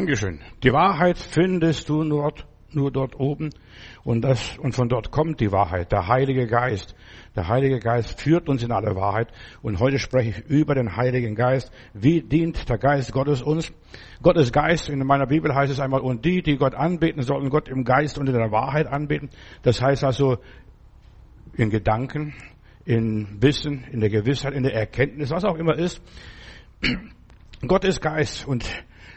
Dankeschön. Die Wahrheit findest du nur, nur dort oben und, das, und von dort kommt die Wahrheit, der Heilige Geist. Der Heilige Geist führt uns in alle Wahrheit und heute spreche ich über den Heiligen Geist. Wie dient der Geist Gottes uns? Gottes Geist, in meiner Bibel heißt es einmal, und die, die Gott anbeten, sollen Gott im Geist und in der Wahrheit anbeten. Das heißt also in Gedanken, in Wissen, in der Gewissheit, in der Erkenntnis, was auch immer ist. Gott ist Geist und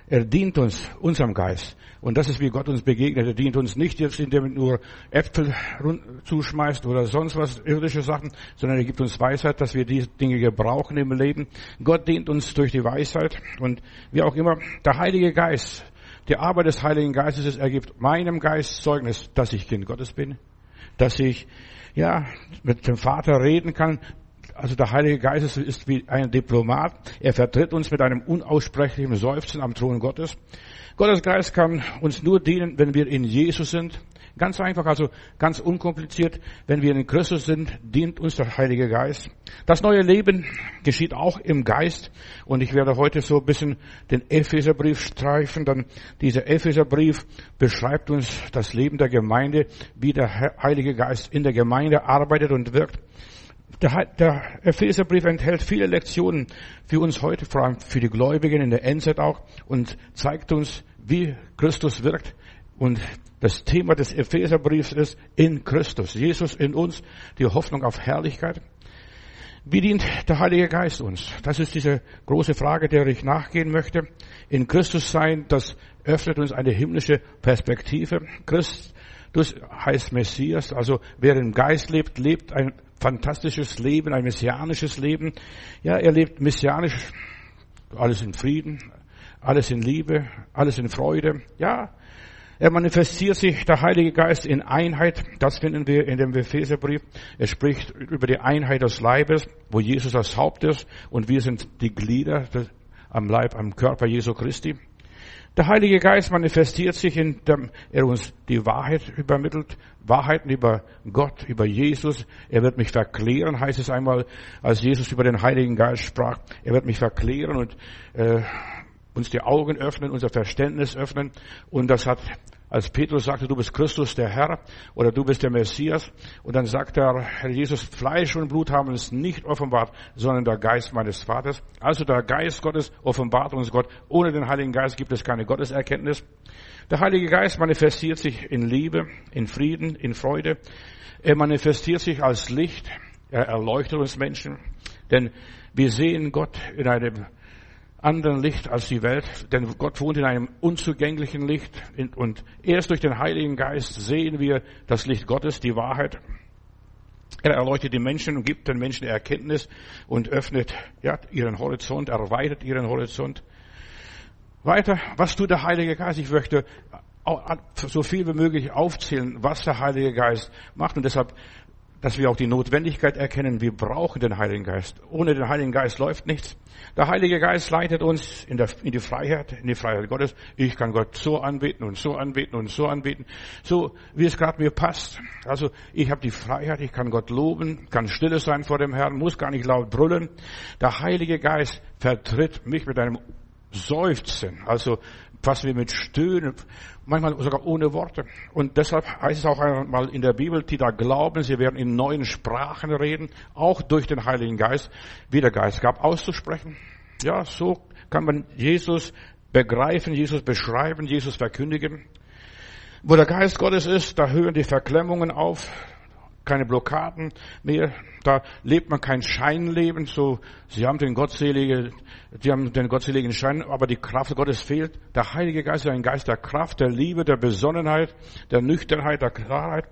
er dient uns, unserem Geist. Und das ist, wie Gott uns begegnet. Er dient uns nicht jetzt, indem er nur Äpfel zuschmeißt oder sonst was, irdische Sachen, sondern er gibt uns Weisheit, dass wir diese Dinge gebrauchen im Leben. Gott dient uns durch die Weisheit. Und wie auch immer, der Heilige Geist, die Arbeit des Heiligen Geistes ist, er gibt meinem Geist Zeugnis, dass ich Kind Gottes bin, dass ich ja, mit dem Vater reden kann, also der Heilige Geist ist wie ein Diplomat. Er vertritt uns mit einem unaussprechlichen Seufzen am Thron Gottes. Gottes Geist kann uns nur dienen, wenn wir in Jesus sind. Ganz einfach, also ganz unkompliziert. Wenn wir in Christus sind, dient uns der Heilige Geist. Das neue Leben geschieht auch im Geist. Und ich werde heute so ein bisschen den Epheserbrief streifen. Dann dieser Epheserbrief beschreibt uns das Leben der Gemeinde, wie der Heilige Geist in der Gemeinde arbeitet und wirkt. Der, der Epheserbrief enthält viele Lektionen für uns heute, vor allem für die Gläubigen in der Endzeit auch, und zeigt uns, wie Christus wirkt. Und das Thema des Epheserbriefs ist in Christus, Jesus in uns, die Hoffnung auf Herrlichkeit. Wie dient der Heilige Geist uns? Das ist diese große Frage, der ich nachgehen möchte. In Christus sein, das öffnet uns eine himmlische Perspektive. Christus heißt Messias, also wer im Geist lebt, lebt ein fantastisches Leben, ein messianisches Leben. Ja, er lebt messianisch, alles in Frieden, alles in Liebe, alles in Freude. Ja, er manifestiert sich, der Heilige Geist, in Einheit. Das finden wir in dem Epheserbrief. Er spricht über die Einheit des Leibes, wo Jesus das Haupt ist und wir sind die Glieder am Leib, am Körper Jesu Christi. Der Heilige Geist manifestiert sich, indem er uns die Wahrheit übermittelt, Wahrheiten über Gott, über Jesus. Er wird mich verklären, heißt es einmal, als Jesus über den Heiligen Geist sprach. Er wird mich verklären und äh, uns die Augen öffnen, unser Verständnis öffnen. Und das hat als Petrus sagte, du bist Christus der Herr oder du bist der Messias. Und dann sagt er, Herr Jesus, Fleisch und Blut haben es nicht offenbart, sondern der Geist meines Vaters. Also der Geist Gottes offenbart uns Gott. Ohne den Heiligen Geist gibt es keine Gotteserkenntnis. Der Heilige Geist manifestiert sich in Liebe, in Frieden, in Freude. Er manifestiert sich als Licht. Er erleuchtet uns Menschen. Denn wir sehen Gott in einem anderen Licht als die Welt, denn Gott wohnt in einem unzugänglichen Licht und erst durch den Heiligen Geist sehen wir das Licht Gottes, die Wahrheit. Er erleuchtet die Menschen und gibt den Menschen Erkenntnis und öffnet ja, ihren Horizont, erweitert ihren Horizont. Weiter, was tut der Heilige Geist? Ich möchte so viel wie möglich aufzählen, was der Heilige Geist macht und deshalb dass wir auch die Notwendigkeit erkennen, wir brauchen den Heiligen Geist. Ohne den Heiligen Geist läuft nichts. Der Heilige Geist leitet uns in, der, in die Freiheit, in die Freiheit Gottes. Ich kann Gott so anbeten und so anbeten und so anbeten, so wie es gerade mir passt. Also ich habe die Freiheit, ich kann Gott loben, kann stille sein vor dem Herrn, muss gar nicht laut brüllen. Der Heilige Geist vertritt mich mit einem Seufzen, also fast wie mit Stöhnen, manchmal sogar ohne Worte. Und deshalb heißt es auch einmal in der Bibel, die da glauben, sie werden in neuen Sprachen reden, auch durch den Heiligen Geist, wie der Geist gab, auszusprechen. Ja, so kann man Jesus begreifen, Jesus beschreiben, Jesus verkündigen. Wo der Geist Gottes ist, da hören die Verklemmungen auf, keine Blockaden mehr. Da lebt man kein Scheinleben. So, sie haben den gottseligen, die haben den gottseligen Schein, aber die Kraft Gottes fehlt. Der Heilige Geist ist ein Geist der Kraft, der Liebe, der Besonnenheit, der Nüchternheit, der Klarheit.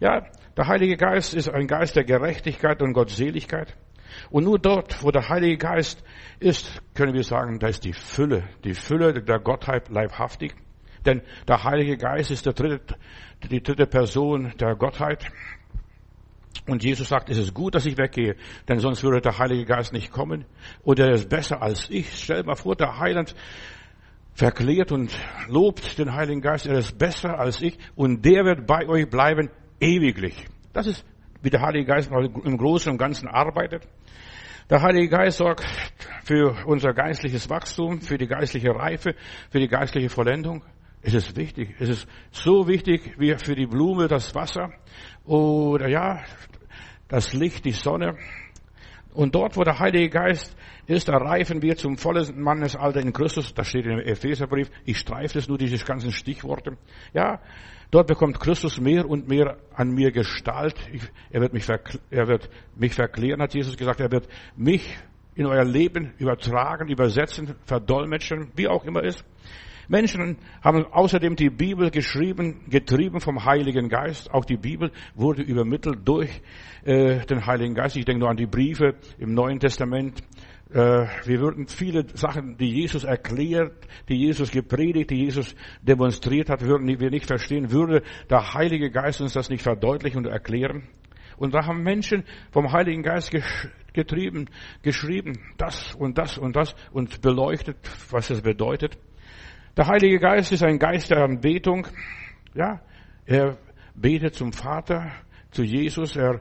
Ja, der Heilige Geist ist ein Geist der Gerechtigkeit und Gottseligkeit. Und nur dort, wo der Heilige Geist ist, können wir sagen, da ist die Fülle, die Fülle der Gottheit leibhaftig. Denn der Heilige Geist ist der dritte, die dritte Person der Gottheit. Und Jesus sagt, es ist gut, dass ich weggehe, denn sonst würde der Heilige Geist nicht kommen. Und er ist besser als ich. Stell mal vor, der Heiland verklärt und lobt den Heiligen Geist. Er ist besser als ich und der wird bei euch bleiben ewiglich. Das ist, wie der Heilige Geist im Großen und Ganzen arbeitet. Der Heilige Geist sorgt für unser geistliches Wachstum, für die geistliche Reife, für die geistliche Vollendung. Es ist wichtig. Es ist so wichtig wie für die Blume das Wasser oder ja, das Licht, die Sonne. Und dort, wo der Heilige Geist ist, da reifen wir zum vollen Mannesalter in Christus. Das steht im Epheserbrief. Ich streife es nur, diese ganzen Stichworte. Ja, dort bekommt Christus mehr und mehr an mir Gestalt. Ich, er, wird mich er wird mich verklären, hat Jesus gesagt. Er wird mich in euer Leben übertragen, übersetzen, verdolmetschen, wie auch immer ist. Menschen haben außerdem die Bibel geschrieben, getrieben vom Heiligen Geist. Auch die Bibel wurde übermittelt durch äh, den Heiligen Geist. Ich denke nur an die Briefe im Neuen Testament. Äh, wir würden viele Sachen, die Jesus erklärt, die Jesus gepredigt, die Jesus demonstriert hat, würden wir nicht verstehen, würde der Heilige Geist uns das nicht verdeutlichen und erklären. Und da haben Menschen vom Heiligen Geist getrieben, geschrieben, das und das und das und beleuchtet, was es bedeutet. Der Heilige Geist ist ein Geist der Anbetung. Ja, er betet zum Vater, zu Jesus. Er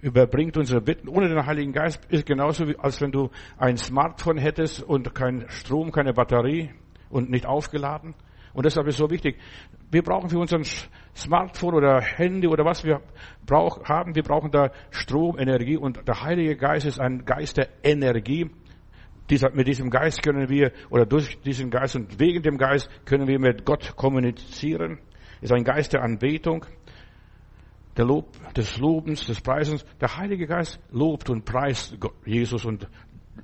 überbringt unsere Bitten. Ohne den Heiligen Geist ist genauso, wie, als wenn du ein Smartphone hättest und kein Strom, keine Batterie und nicht aufgeladen. Und deshalb ist es so wichtig. Wir brauchen für unseren Smartphone oder Handy oder was wir brauch, haben, wir brauchen da Strom, Energie und der Heilige Geist ist ein Geist der Energie. Dieser, mit diesem Geist können wir, oder durch diesen Geist und wegen dem Geist können wir mit Gott kommunizieren. Ist ein Geist der Anbetung, der Lob, des Lobens, des Preisens. Der Heilige Geist lobt und preist Jesus und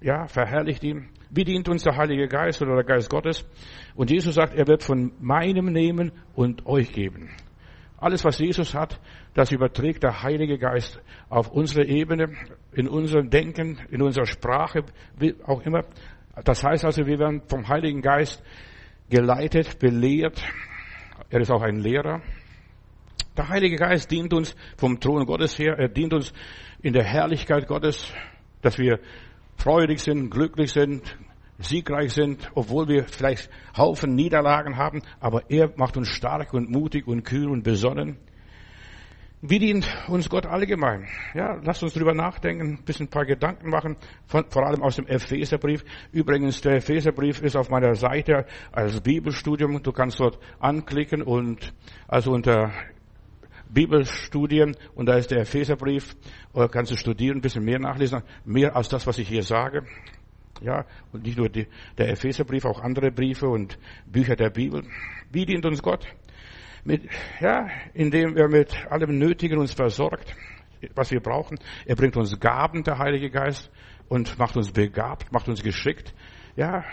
ja, verherrlicht ihn. Wie dient uns der Heilige Geist oder der Geist Gottes? Und Jesus sagt, er wird von meinem nehmen und euch geben. Alles, was Jesus hat, das überträgt der Heilige Geist auf unsere Ebene, in unserem Denken, in unserer Sprache, wie auch immer. Das heißt also, wir werden vom Heiligen Geist geleitet, belehrt. Er ist auch ein Lehrer. Der Heilige Geist dient uns vom Thron Gottes her. Er dient uns in der Herrlichkeit Gottes, dass wir freudig sind, glücklich sind, siegreich sind, obwohl wir vielleicht Haufen Niederlagen haben, aber er macht uns stark und mutig und kühl und besonnen. Wie dient uns Gott allgemein? Ja, lasst uns drüber nachdenken, ein bisschen ein paar Gedanken machen, von, vor allem aus dem Epheserbrief. Übrigens, der Epheserbrief ist auf meiner Seite als Bibelstudium. Du kannst dort anklicken und also unter Bibelstudien und da ist der Epheserbrief, kannst du studieren, ein bisschen mehr nachlesen, mehr als das, was ich hier sage. Ja, und nicht nur die, der Epheserbrief, auch andere Briefe und Bücher der Bibel. Wie dient uns Gott? Mit, ja, indem er mit allem Nötigen uns versorgt, was wir brauchen. Er bringt uns Gaben, der Heilige Geist, und macht uns begabt, macht uns geschickt. Ja,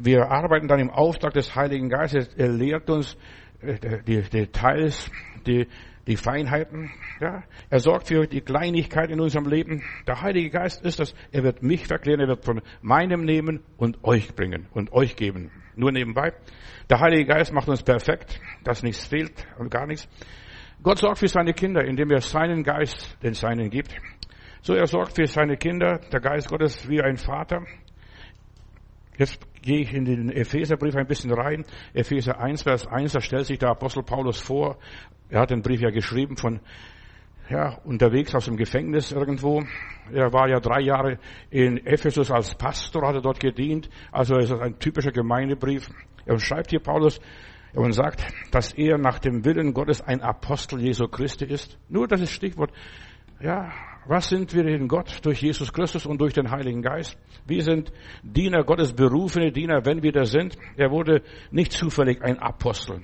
wir arbeiten dann im Auftrag des Heiligen Geistes. Er lehrt uns äh, die Details, die die Feinheiten. Ja, er sorgt für die Kleinigkeit in unserem Leben. Der Heilige Geist ist das. Er wird mich verklären. Er wird von meinem nehmen und euch bringen und euch geben. Nur nebenbei. Der Heilige Geist macht uns perfekt, dass nichts fehlt und gar nichts. Gott sorgt für seine Kinder, indem er seinen Geist den Seinen gibt. So er sorgt für seine Kinder. Der Geist Gottes wie ein Vater. Jetzt gehe ich in den Epheserbrief ein bisschen rein. Epheser 1, Vers 1, da stellt sich der Apostel Paulus vor er hat den Brief ja geschrieben von, ja, unterwegs aus dem Gefängnis irgendwo. Er war ja drei Jahre in Ephesus als Pastor, hat er dort gedient. Also ist ein typischer Gemeindebrief. Er schreibt hier Paulus und sagt, dass er nach dem Willen Gottes ein Apostel Jesu Christi ist. Nur das ist Stichwort. Ja, was sind wir in Gott durch Jesus Christus und durch den Heiligen Geist? Wir sind Diener Gottes, berufene Diener, wenn wir das sind. Er wurde nicht zufällig ein Apostel.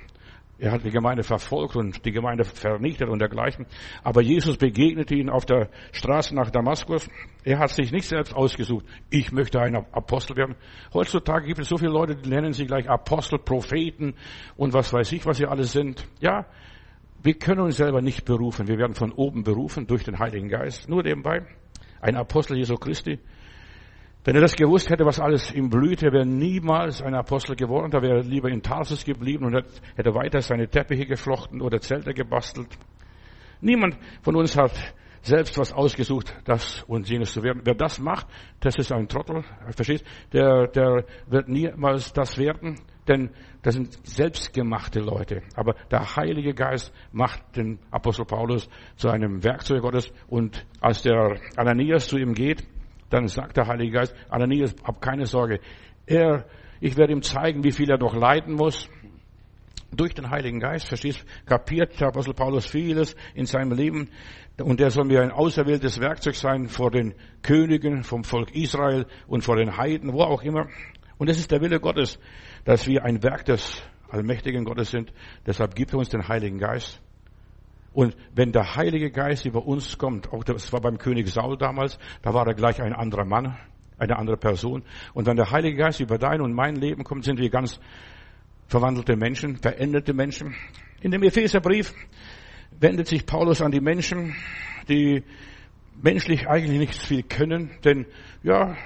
Er hat die Gemeinde verfolgt und die Gemeinde vernichtet und dergleichen. Aber Jesus begegnete ihn auf der Straße nach Damaskus. Er hat sich nicht selbst ausgesucht. Ich möchte ein Apostel werden. Heutzutage gibt es so viele Leute, die nennen sich gleich Apostel, Propheten und was weiß ich, was sie alles sind. Ja, wir können uns selber nicht berufen. Wir werden von oben berufen durch den Heiligen Geist. Nur nebenbei. Ein Apostel Jesu Christi. Wenn er das gewusst hätte, was alles ihm blühte, wäre niemals ein Apostel geworden. Da wäre er lieber in Tarsus geblieben und hätte weiter seine Teppiche geflochten oder Zelte gebastelt. Niemand von uns hat selbst was ausgesucht, das und jenes zu werden. Wer das macht, das ist ein Trottel, verstehst? Der, der wird niemals das werden, denn das sind selbstgemachte Leute. Aber der Heilige Geist macht den Apostel Paulus zu einem Werkzeug Gottes und als der Ananias zu ihm geht, dann sagt der Heilige Geist, Ananias, hab keine Sorge. Er, ich werde ihm zeigen, wie viel er noch leiden muss. Durch den Heiligen Geist, verstehst, kapiert der Apostel Paulus vieles in seinem Leben. Und er soll mir ein auserwähltes Werkzeug sein vor den Königen, vom Volk Israel und vor den Heiden, wo auch immer. Und es ist der Wille Gottes, dass wir ein Werk des allmächtigen Gottes sind. Deshalb gibt er uns den Heiligen Geist. Und wenn der Heilige Geist über uns kommt, auch das war beim König Saul damals, da war er gleich ein anderer Mann, eine andere Person. Und wenn der Heilige Geist über dein und mein Leben kommt, sind wir ganz verwandelte Menschen, veränderte Menschen. In dem Epheserbrief wendet sich Paulus an die Menschen, die menschlich eigentlich nichts viel können, denn ja,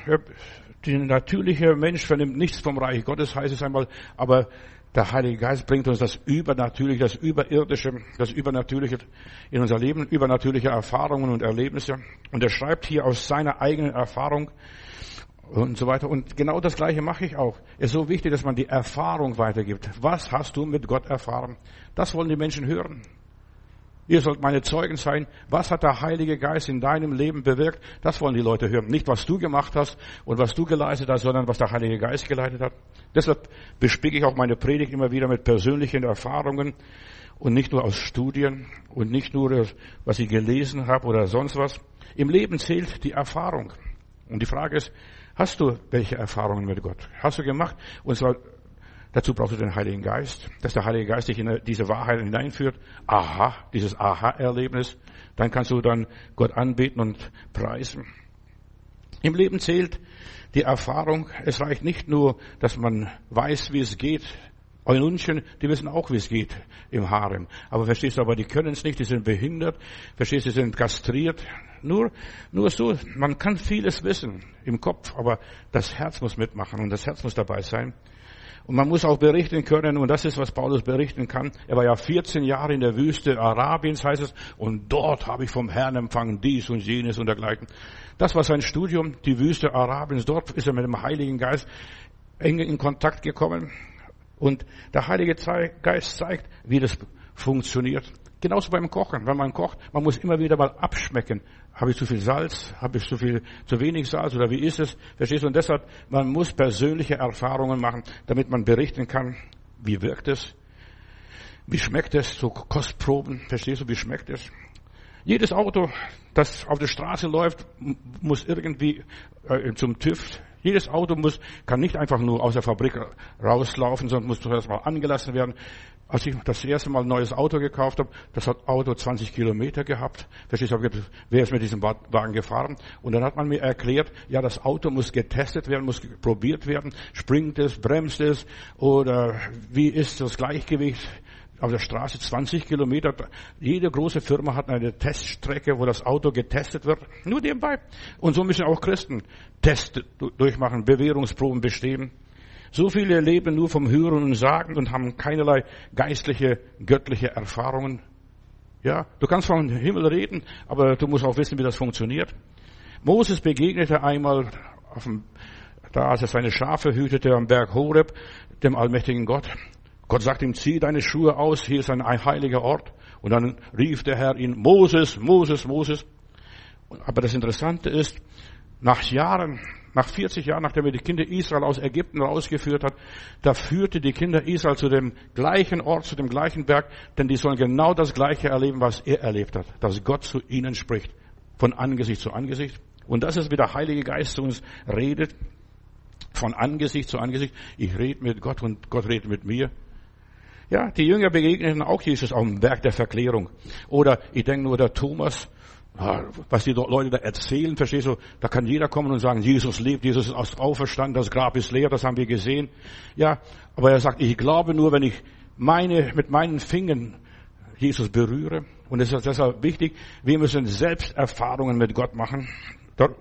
der natürliche Mensch vernimmt nichts vom Reich Gottes, heißt es einmal, aber der Heilige Geist bringt uns das Übernatürliche, das Überirdische, das Übernatürliche in unser Leben, übernatürliche Erfahrungen und Erlebnisse. Und er schreibt hier aus seiner eigenen Erfahrung und so weiter. Und genau das Gleiche mache ich auch. Es ist so wichtig, dass man die Erfahrung weitergibt. Was hast du mit Gott erfahren? Das wollen die Menschen hören. Ihr sollt meine Zeugen sein. Was hat der Heilige Geist in deinem Leben bewirkt? Das wollen die Leute hören. Nicht, was du gemacht hast und was du geleistet hast, sondern was der Heilige Geist geleitet hat. Deshalb bespicke ich auch meine Predigt immer wieder mit persönlichen Erfahrungen und nicht nur aus Studien und nicht nur, was ich gelesen habe oder sonst was. Im Leben zählt die Erfahrung. Und die Frage ist, hast du welche Erfahrungen mit Gott? Hast du gemacht? Und zwar Dazu brauchst du den Heiligen Geist, dass der Heilige Geist dich in diese Wahrheit hineinführt. Aha, dieses Aha-Erlebnis. Dann kannst du dann Gott anbeten und preisen. Im Leben zählt die Erfahrung. Es reicht nicht nur, dass man weiß, wie es geht. Eununchen, die wissen auch, wie es geht im Harem. Aber verstehst du, aber die können es nicht, die sind behindert. Verstehst du, die sind kastriert. Nur, nur so, man kann vieles wissen im Kopf, aber das Herz muss mitmachen und das Herz muss dabei sein. Und man muss auch berichten können, und das ist, was Paulus berichten kann. Er war ja 14 Jahre in der Wüste Arabiens, heißt es, und dort habe ich vom Herrn empfangen dies und jenes und dergleichen. Das war sein Studium, die Wüste Arabiens. Dort ist er mit dem Heiligen Geist eng in Kontakt gekommen. Und der Heilige Geist zeigt, wie das funktioniert. Genauso beim Kochen. Wenn man kocht, man muss immer wieder mal abschmecken. Habe ich zu viel Salz? Habe ich zu viel, zu wenig Salz? Oder wie ist es? Verstehst du? Und deshalb, man muss persönliche Erfahrungen machen, damit man berichten kann, wie wirkt es? Wie schmeckt es? So Kostproben. Verstehst du? Wie schmeckt es? Jedes Auto, das auf der Straße läuft, muss irgendwie äh, zum TÜV. Jedes Auto muss, kann nicht einfach nur aus der Fabrik rauslaufen, sondern muss zuerst mal angelassen werden. Als ich das erste Mal ein neues Auto gekauft habe, das hat Auto 20 Kilometer gehabt. Verstehst du, wer ist mit diesem Wagen gefahren? Und dann hat man mir erklärt, ja, das Auto muss getestet werden, muss probiert werden. Springt es, bremst es oder wie ist das Gleichgewicht? auf der Straße 20 Kilometer. Jede große Firma hat eine Teststrecke, wo das Auto getestet wird. Nur nebenbei. Und so müssen auch Christen Tests durchmachen, Bewährungsproben bestehen. So viele leben nur vom Hören und Sagen und haben keinerlei geistliche, göttliche Erfahrungen. Ja, du kannst vom Himmel reden, aber du musst auch wissen, wie das funktioniert. Moses begegnete einmal auf dem, da als er seine Schafe hütete am Berg Horeb, dem allmächtigen Gott. Gott sagt ihm, zieh deine Schuhe aus, hier ist ein heiliger Ort. Und dann rief der Herr ihn, Moses, Moses, Moses. Aber das Interessante ist, nach Jahren nach 40 Jahren, nachdem er die Kinder Israel aus Ägypten rausgeführt hat, da führte die Kinder Israel zu dem gleichen Ort, zu dem gleichen Berg, denn die sollen genau das Gleiche erleben, was er erlebt hat, dass Gott zu ihnen spricht, von Angesicht zu Angesicht. Und das ist, wie der Heilige Geist zu uns redet, von Angesicht zu Angesicht. Ich rede mit Gott und Gott redet mit mir. Ja, die Jünger begegneten auch Jesus auf dem Berg der Verklärung. Oder ich denke nur der Thomas, was die Leute da erzählen, verstehst du, da kann jeder kommen und sagen, Jesus lebt, Jesus ist auferstanden, das Grab ist leer, das haben wir gesehen. Ja, aber er sagt, ich glaube nur, wenn ich meine, mit meinen Fingern Jesus berühre. Und es ist deshalb wichtig, wir müssen selbst Erfahrungen mit Gott machen.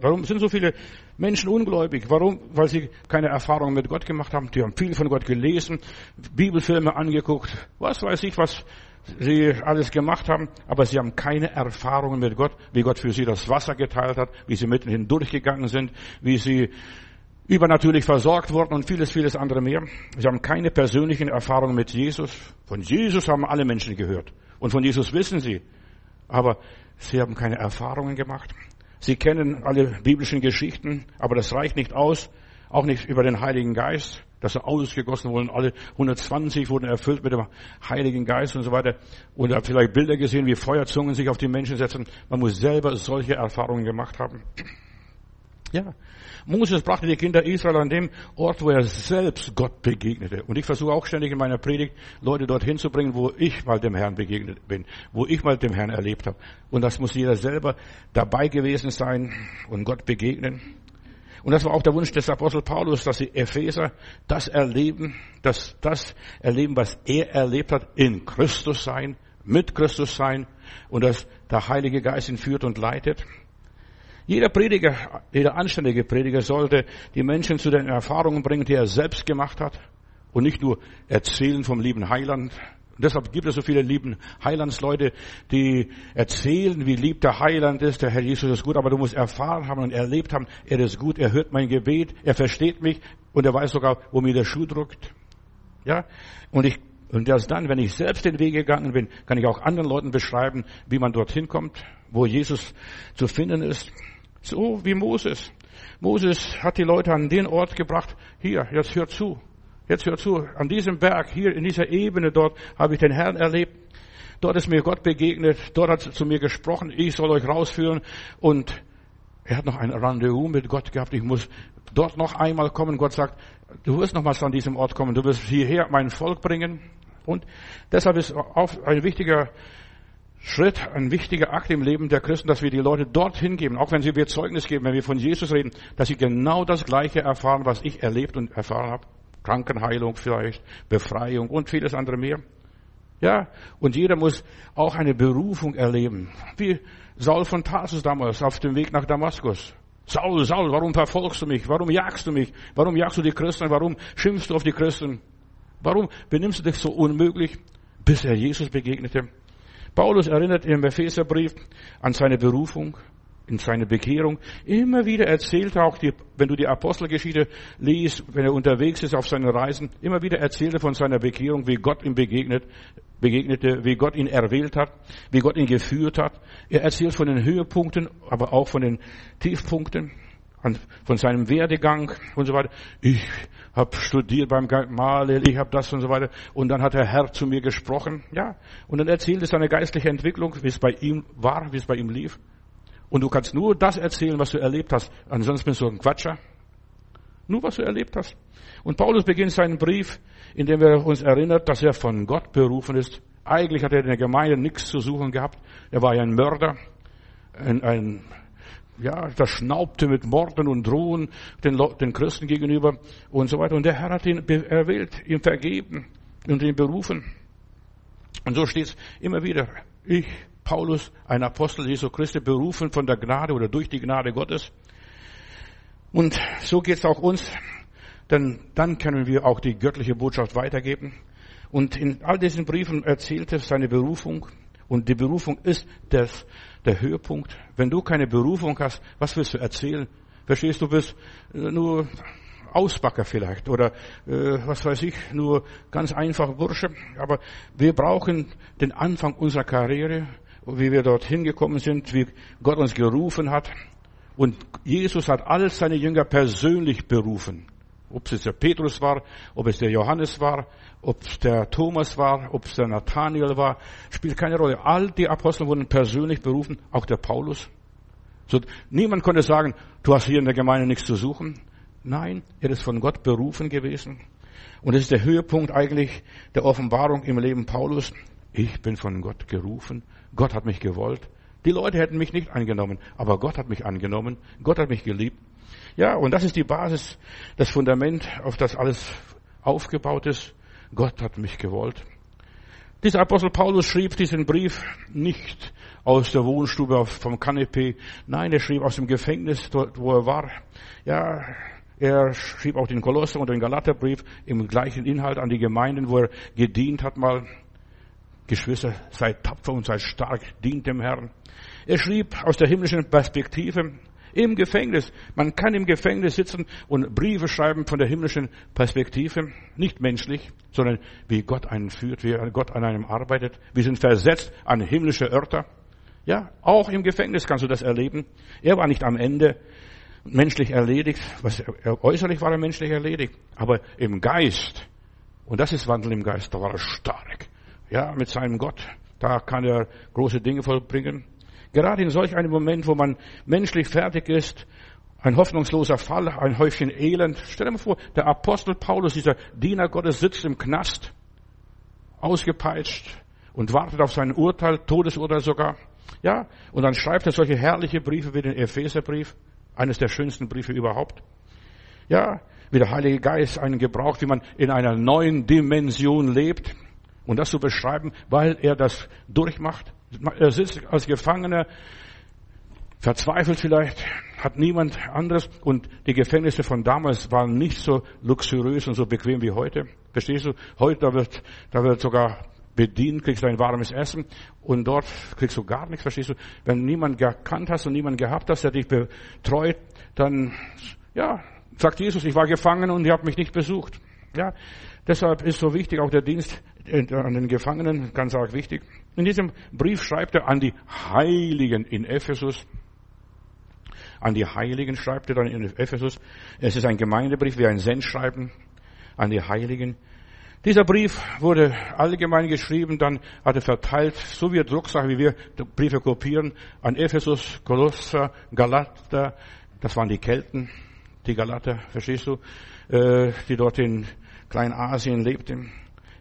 Warum sind so viele Menschen ungläubig? Warum? Weil sie keine Erfahrungen mit Gott gemacht haben. Die haben viel von Gott gelesen, Bibelfilme angeguckt, was weiß ich, was sie alles gemacht haben, aber sie haben keine Erfahrungen mit Gott, wie Gott für sie das Wasser geteilt hat, wie sie mitten hindurchgegangen sind, wie sie übernatürlich versorgt wurden und vieles, vieles andere mehr. Sie haben keine persönlichen Erfahrungen mit Jesus. Von Jesus haben alle Menschen gehört. Und von Jesus wissen sie. Aber sie haben keine Erfahrungen gemacht. Sie kennen alle biblischen Geschichten, aber das reicht nicht aus, auch nicht über den Heiligen Geist, dass er ausgegossen wurden. Alle 120 wurden erfüllt mit dem Heiligen Geist und so weiter. Oder vielleicht Bilder gesehen, wie Feuerzungen sich auf die Menschen setzen. Man muss selber solche Erfahrungen gemacht haben. Ja. Moses brachte die Kinder Israel an dem Ort, wo er selbst Gott begegnete. Und ich versuche auch ständig in meiner Predigt, Leute dorthin zu bringen, wo ich mal dem Herrn begegnet bin, wo ich mal dem Herrn erlebt habe. Und das muss jeder selber dabei gewesen sein und Gott begegnen. Und das war auch der Wunsch des Apostel Paulus, dass die Epheser das erleben, dass das erleben, was er erlebt hat, in Christus sein, mit Christus sein und dass der Heilige Geist ihn führt und leitet. Jeder Prediger, jeder anständige Prediger sollte die Menschen zu den Erfahrungen bringen, die er selbst gemacht hat und nicht nur erzählen vom lieben Heiland. Und deshalb gibt es so viele lieben Heilandsleute, die erzählen, wie lieb der Heiland ist, der Herr Jesus ist gut, aber du musst erfahren haben und erlebt haben, er ist gut, er hört mein Gebet, er versteht mich und er weiß sogar, wo mir der Schuh drückt. Ja, und ich und erst dann, wenn ich selbst den Weg gegangen bin, kann ich auch anderen Leuten beschreiben, wie man dorthin kommt, wo Jesus zu finden ist. So wie Moses. Moses hat die Leute an den Ort gebracht, hier, jetzt hört zu. Jetzt hört zu, an diesem Berg, hier in dieser Ebene dort habe ich den Herrn erlebt. Dort ist mir Gott begegnet, dort hat er zu mir gesprochen, ich soll euch rausführen und er hat noch ein Rendezvous mit Gott gehabt, ich muss dort noch einmal kommen. Gott sagt, du wirst nochmals an diesem Ort kommen, du wirst hierher mein Volk bringen. Und deshalb ist auch ein wichtiger Schritt, ein wichtiger Akt im Leben der Christen, dass wir die Leute dorthin geben, auch wenn sie mir Zeugnis geben, wenn wir von Jesus reden, dass sie genau das Gleiche erfahren, was ich erlebt und erfahren habe. Krankenheilung vielleicht, Befreiung und vieles andere mehr. Ja, und jeder muss auch eine Berufung erleben. Wie Saul von Tarsus damals auf dem Weg nach Damaskus. Saul, Saul, warum verfolgst du mich? Warum jagst du mich? Warum jagst du die Christen? Warum schimpfst du auf die Christen? Warum benimmst du dich so unmöglich? Bis er Jesus begegnete. Paulus erinnert im Epheserbrief an seine Berufung, in seine Bekehrung. Immer wieder erzählt er auch, die, wenn du die Apostelgeschichte liest, wenn er unterwegs ist auf seinen Reisen, immer wieder erzählt er von seiner Bekehrung, wie Gott ihm begegnet, begegnete, wie Gott ihn erwählt hat, wie Gott ihn geführt hat. Er erzählt von den Höhepunkten, aber auch von den Tiefpunkten, von seinem Werdegang und so weiter. Ich habe studiert beim Gamaliel, ich habe das und so weiter. Und dann hat der Herr zu mir gesprochen, ja. Und dann erzählt er seine geistliche Entwicklung, wie es bei ihm war, wie es bei ihm lief. Und du kannst nur das erzählen, was du erlebt hast. Ansonsten bist du ein Quatscher. Nur was du erlebt hast. Und Paulus beginnt seinen Brief, indem er uns erinnert, dass er von Gott berufen ist. Eigentlich hat er in der Gemeinde nichts zu suchen gehabt. Er war ja ein Mörder, ein, ein ja, das schnaubte mit Morden und Drohen den, den Christen gegenüber und so weiter. Und der Herr hat ihn erwählt, ihm vergeben und ihn berufen. Und so steht es immer wieder. Ich, Paulus, ein Apostel Jesu Christi, berufen von der Gnade oder durch die Gnade Gottes. Und so geht es auch uns, denn dann können wir auch die göttliche Botschaft weitergeben. Und in all diesen Briefen erzählt er seine Berufung. Und die Berufung ist das, der Höhepunkt. Wenn du keine Berufung hast, was willst du erzählen? Verstehst du, bist äh, nur Ausbacker vielleicht oder äh, was weiß ich, nur ganz einfacher Bursche. Aber wir brauchen den Anfang unserer Karriere, wie wir dorthin gekommen sind, wie Gott uns gerufen hat. Und Jesus hat all seine Jünger persönlich berufen. Ob es der Petrus war, ob es der Johannes war, ob es der Thomas war, ob es der Nathaniel war, spielt keine Rolle. All die Apostel wurden persönlich berufen, auch der Paulus. So, niemand konnte sagen, du hast hier in der Gemeinde nichts zu suchen. Nein, er ist von Gott berufen gewesen. Und es ist der Höhepunkt eigentlich der Offenbarung im Leben Paulus. Ich bin von Gott gerufen. Gott hat mich gewollt. Die Leute hätten mich nicht angenommen, aber Gott hat mich angenommen. Gott hat mich geliebt. Ja, und das ist die Basis, das Fundament, auf das alles aufgebaut ist. Gott hat mich gewollt. Dieser Apostel Paulus schrieb diesen Brief nicht aus der Wohnstube vom Kanapee. Nein, er schrieb aus dem Gefängnis, dort, wo er war. Ja, er schrieb auch den Kolosser und den Galaterbrief im gleichen Inhalt an die Gemeinden, wo er gedient hat mal. Geschwister, seid tapfer und seid stark, dient dem Herrn. Er schrieb aus der himmlischen Perspektive im Gefängnis. Man kann im Gefängnis sitzen und Briefe schreiben von der himmlischen Perspektive. Nicht menschlich, sondern wie Gott einen führt, wie Gott an einem arbeitet. Wir sind versetzt an himmlische Örter. Ja, auch im Gefängnis kannst du das erleben. Er war nicht am Ende menschlich erledigt. Was, äußerlich war er menschlich erledigt. Aber im Geist, und das ist Wandel im Geist, da war er stark. Ja, mit seinem Gott. Da kann er große Dinge vollbringen. Gerade in solch einem Moment, wo man menschlich fertig ist, ein hoffnungsloser Fall, ein Häufchen Elend. Stell dir mal vor, der Apostel Paulus, dieser Diener Gottes, sitzt im Knast, ausgepeitscht und wartet auf sein Urteil, Todesurteil sogar. Ja, und dann schreibt er solche herrliche Briefe wie den Epheserbrief, eines der schönsten Briefe überhaupt. Ja, wie der Heilige Geist einen gebraucht, wie man in einer neuen Dimension lebt. Und das zu beschreiben, weil er das durchmacht. Er sitzt als Gefangener, verzweifelt vielleicht, hat niemand anderes und die Gefängnisse von damals waren nicht so luxuriös und so bequem wie heute. Verstehst du? Heute da wird, da wird sogar bedient, kriegst du ein warmes Essen und dort kriegst du gar nichts, verstehst du? Wenn niemand gekannt hast und niemand gehabt hast, der dich betreut, dann, ja, sagt Jesus, ich war gefangen und ihr habt mich nicht besucht. Ja, deshalb ist so wichtig auch der Dienst an den Gefangenen, ganz arg wichtig. In diesem Brief schreibt er an die Heiligen in Ephesus. An die Heiligen schreibt er dann in Ephesus. Es ist ein Gemeindebrief wie ein Sendschreiben an die Heiligen. Dieser Brief wurde allgemein geschrieben, dann hat er verteilt, so wie Drucksache, wie wir Briefe kopieren, an Ephesus, Kolosser, Galater, das waren die Kelten, die Galater, verstehst du, äh, die dort in Kleinasien lebten.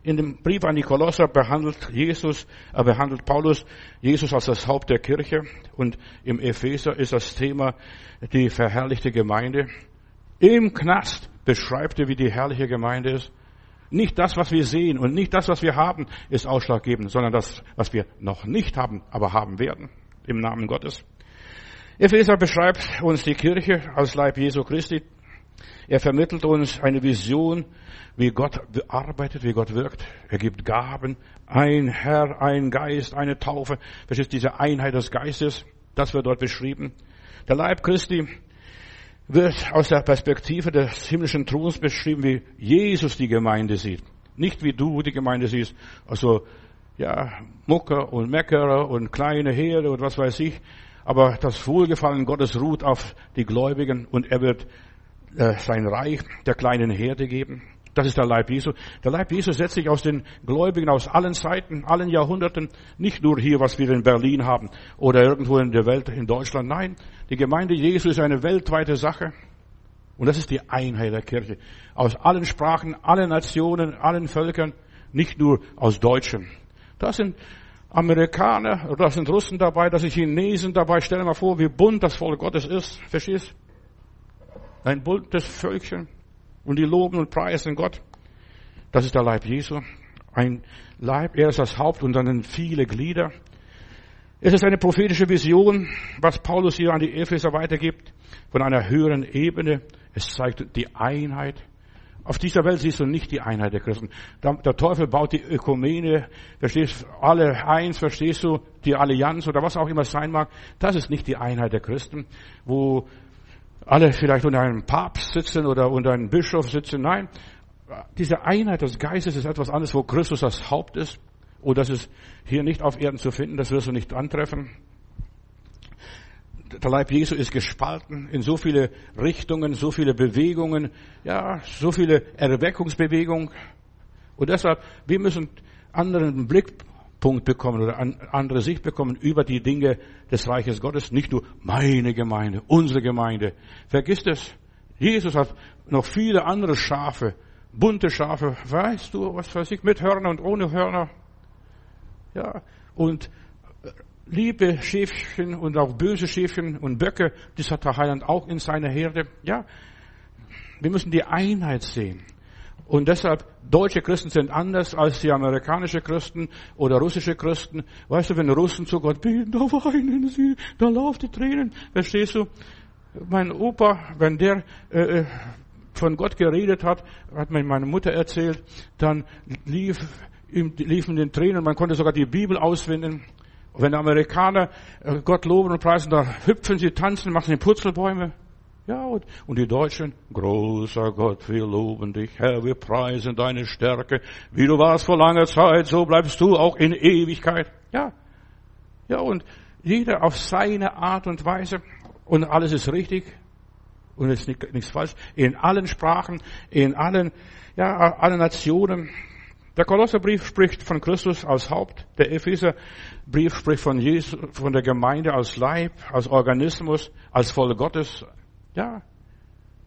In dem Brief an die Kolosser behandelt Jesus, äh, behandelt Paulus Jesus als das Haupt der Kirche und im Epheser ist das Thema die verherrlichte Gemeinde. Im Knast beschreibt er, wie die herrliche Gemeinde ist. Nicht das, was wir sehen und nicht das, was wir haben, ist ausschlaggebend, sondern das, was wir noch nicht haben, aber haben werden. Im Namen Gottes. Epheser beschreibt uns die Kirche als Leib Jesu Christi. Er vermittelt uns eine Vision, wie Gott arbeitet, wie Gott wirkt. Er gibt Gaben, ein Herr, ein Geist, eine Taufe. Das ist diese Einheit des Geistes. Das wird dort beschrieben. Der Leib Christi wird aus der Perspektive des himmlischen Throns beschrieben, wie Jesus die Gemeinde sieht. Nicht wie du die Gemeinde siehst, also, ja, Mucker und Meckerer und kleine Herde und was weiß ich. Aber das Wohlgefallen Gottes ruht auf die Gläubigen und er wird sein Reich der kleinen Herde geben. Das ist der Leib Jesu. Der Leib Jesu setzt sich aus den Gläubigen aus allen Zeiten, allen Jahrhunderten, nicht nur hier, was wir in Berlin haben oder irgendwo in der Welt, in Deutschland. Nein, die Gemeinde Jesu ist eine weltweite Sache. Und das ist die Einheit der Kirche. Aus allen Sprachen, allen Nationen, allen Völkern, nicht nur aus Deutschen. Da sind Amerikaner, oder da sind Russen dabei, da sind Chinesen dabei. Stell dir mal vor, wie bunt das Volk Gottes ist. Verstehst? Ein buntes Völkchen. Und die loben und preisen Gott. Das ist der Leib Jesu. Ein Leib, er ist das Haupt und dann viele Glieder. Es ist eine prophetische Vision, was Paulus hier an die Epheser weitergibt, von einer höheren Ebene. Es zeigt die Einheit. Auf dieser Welt siehst du nicht die Einheit der Christen. Der Teufel baut die Ökumene, verstehst alle eins, verstehst du, die Allianz oder was auch immer sein mag. Das ist nicht die Einheit der Christen, wo alle vielleicht unter einem Papst sitzen oder unter einem Bischof sitzen. Nein, diese Einheit des Geistes ist etwas anderes, wo Christus das Haupt ist. Und das ist hier nicht auf Erden zu finden, das wirst du nicht antreffen. Der Leib Jesu ist gespalten in so viele Richtungen, so viele Bewegungen, ja, so viele Erweckungsbewegungen. Und deshalb, wir müssen anderen Blick Punkt bekommen oder andere Sicht bekommen über die Dinge des Reiches Gottes. Nicht nur meine Gemeinde, unsere Gemeinde. Vergiss es. Jesus hat noch viele andere Schafe, bunte Schafe. Weißt du, was weiß ich, mit Hörner und ohne Hörner. Ja, und äh, liebe Schäfchen und auch böse Schäfchen und Böcke, das hat der Heiland auch in seiner Herde. Ja, wir müssen die Einheit sehen. Und deshalb, deutsche Christen sind anders als die amerikanische Christen oder russische Christen. Weißt du, wenn Russen zu Gott beten, da weinen sie, da laufen die Tränen. Verstehst du? Mein Opa, wenn der äh, äh, von Gott geredet hat, hat mir meine Mutter erzählt, dann lief, ihm, liefen den Tränen, man konnte sogar die Bibel auswenden. wenn Amerikaner äh, Gott loben und preisen, da hüpfen sie, tanzen, machen sie Purzelbäume. Ja, und, und die Deutschen, großer Gott, wir loben dich, Herr, wir preisen deine Stärke. Wie du warst vor langer Zeit, so bleibst du auch in Ewigkeit. Ja. Ja, und Jeder auf seine Art und Weise. Und alles ist richtig. Und es ist nichts falsch. In allen Sprachen, in allen, ja, allen Nationen. Der Kolosserbrief spricht von Christus als Haupt. Der Epheserbrief spricht von Jesus, von der Gemeinde als Leib, als Organismus, als Volk Gottes. Ja.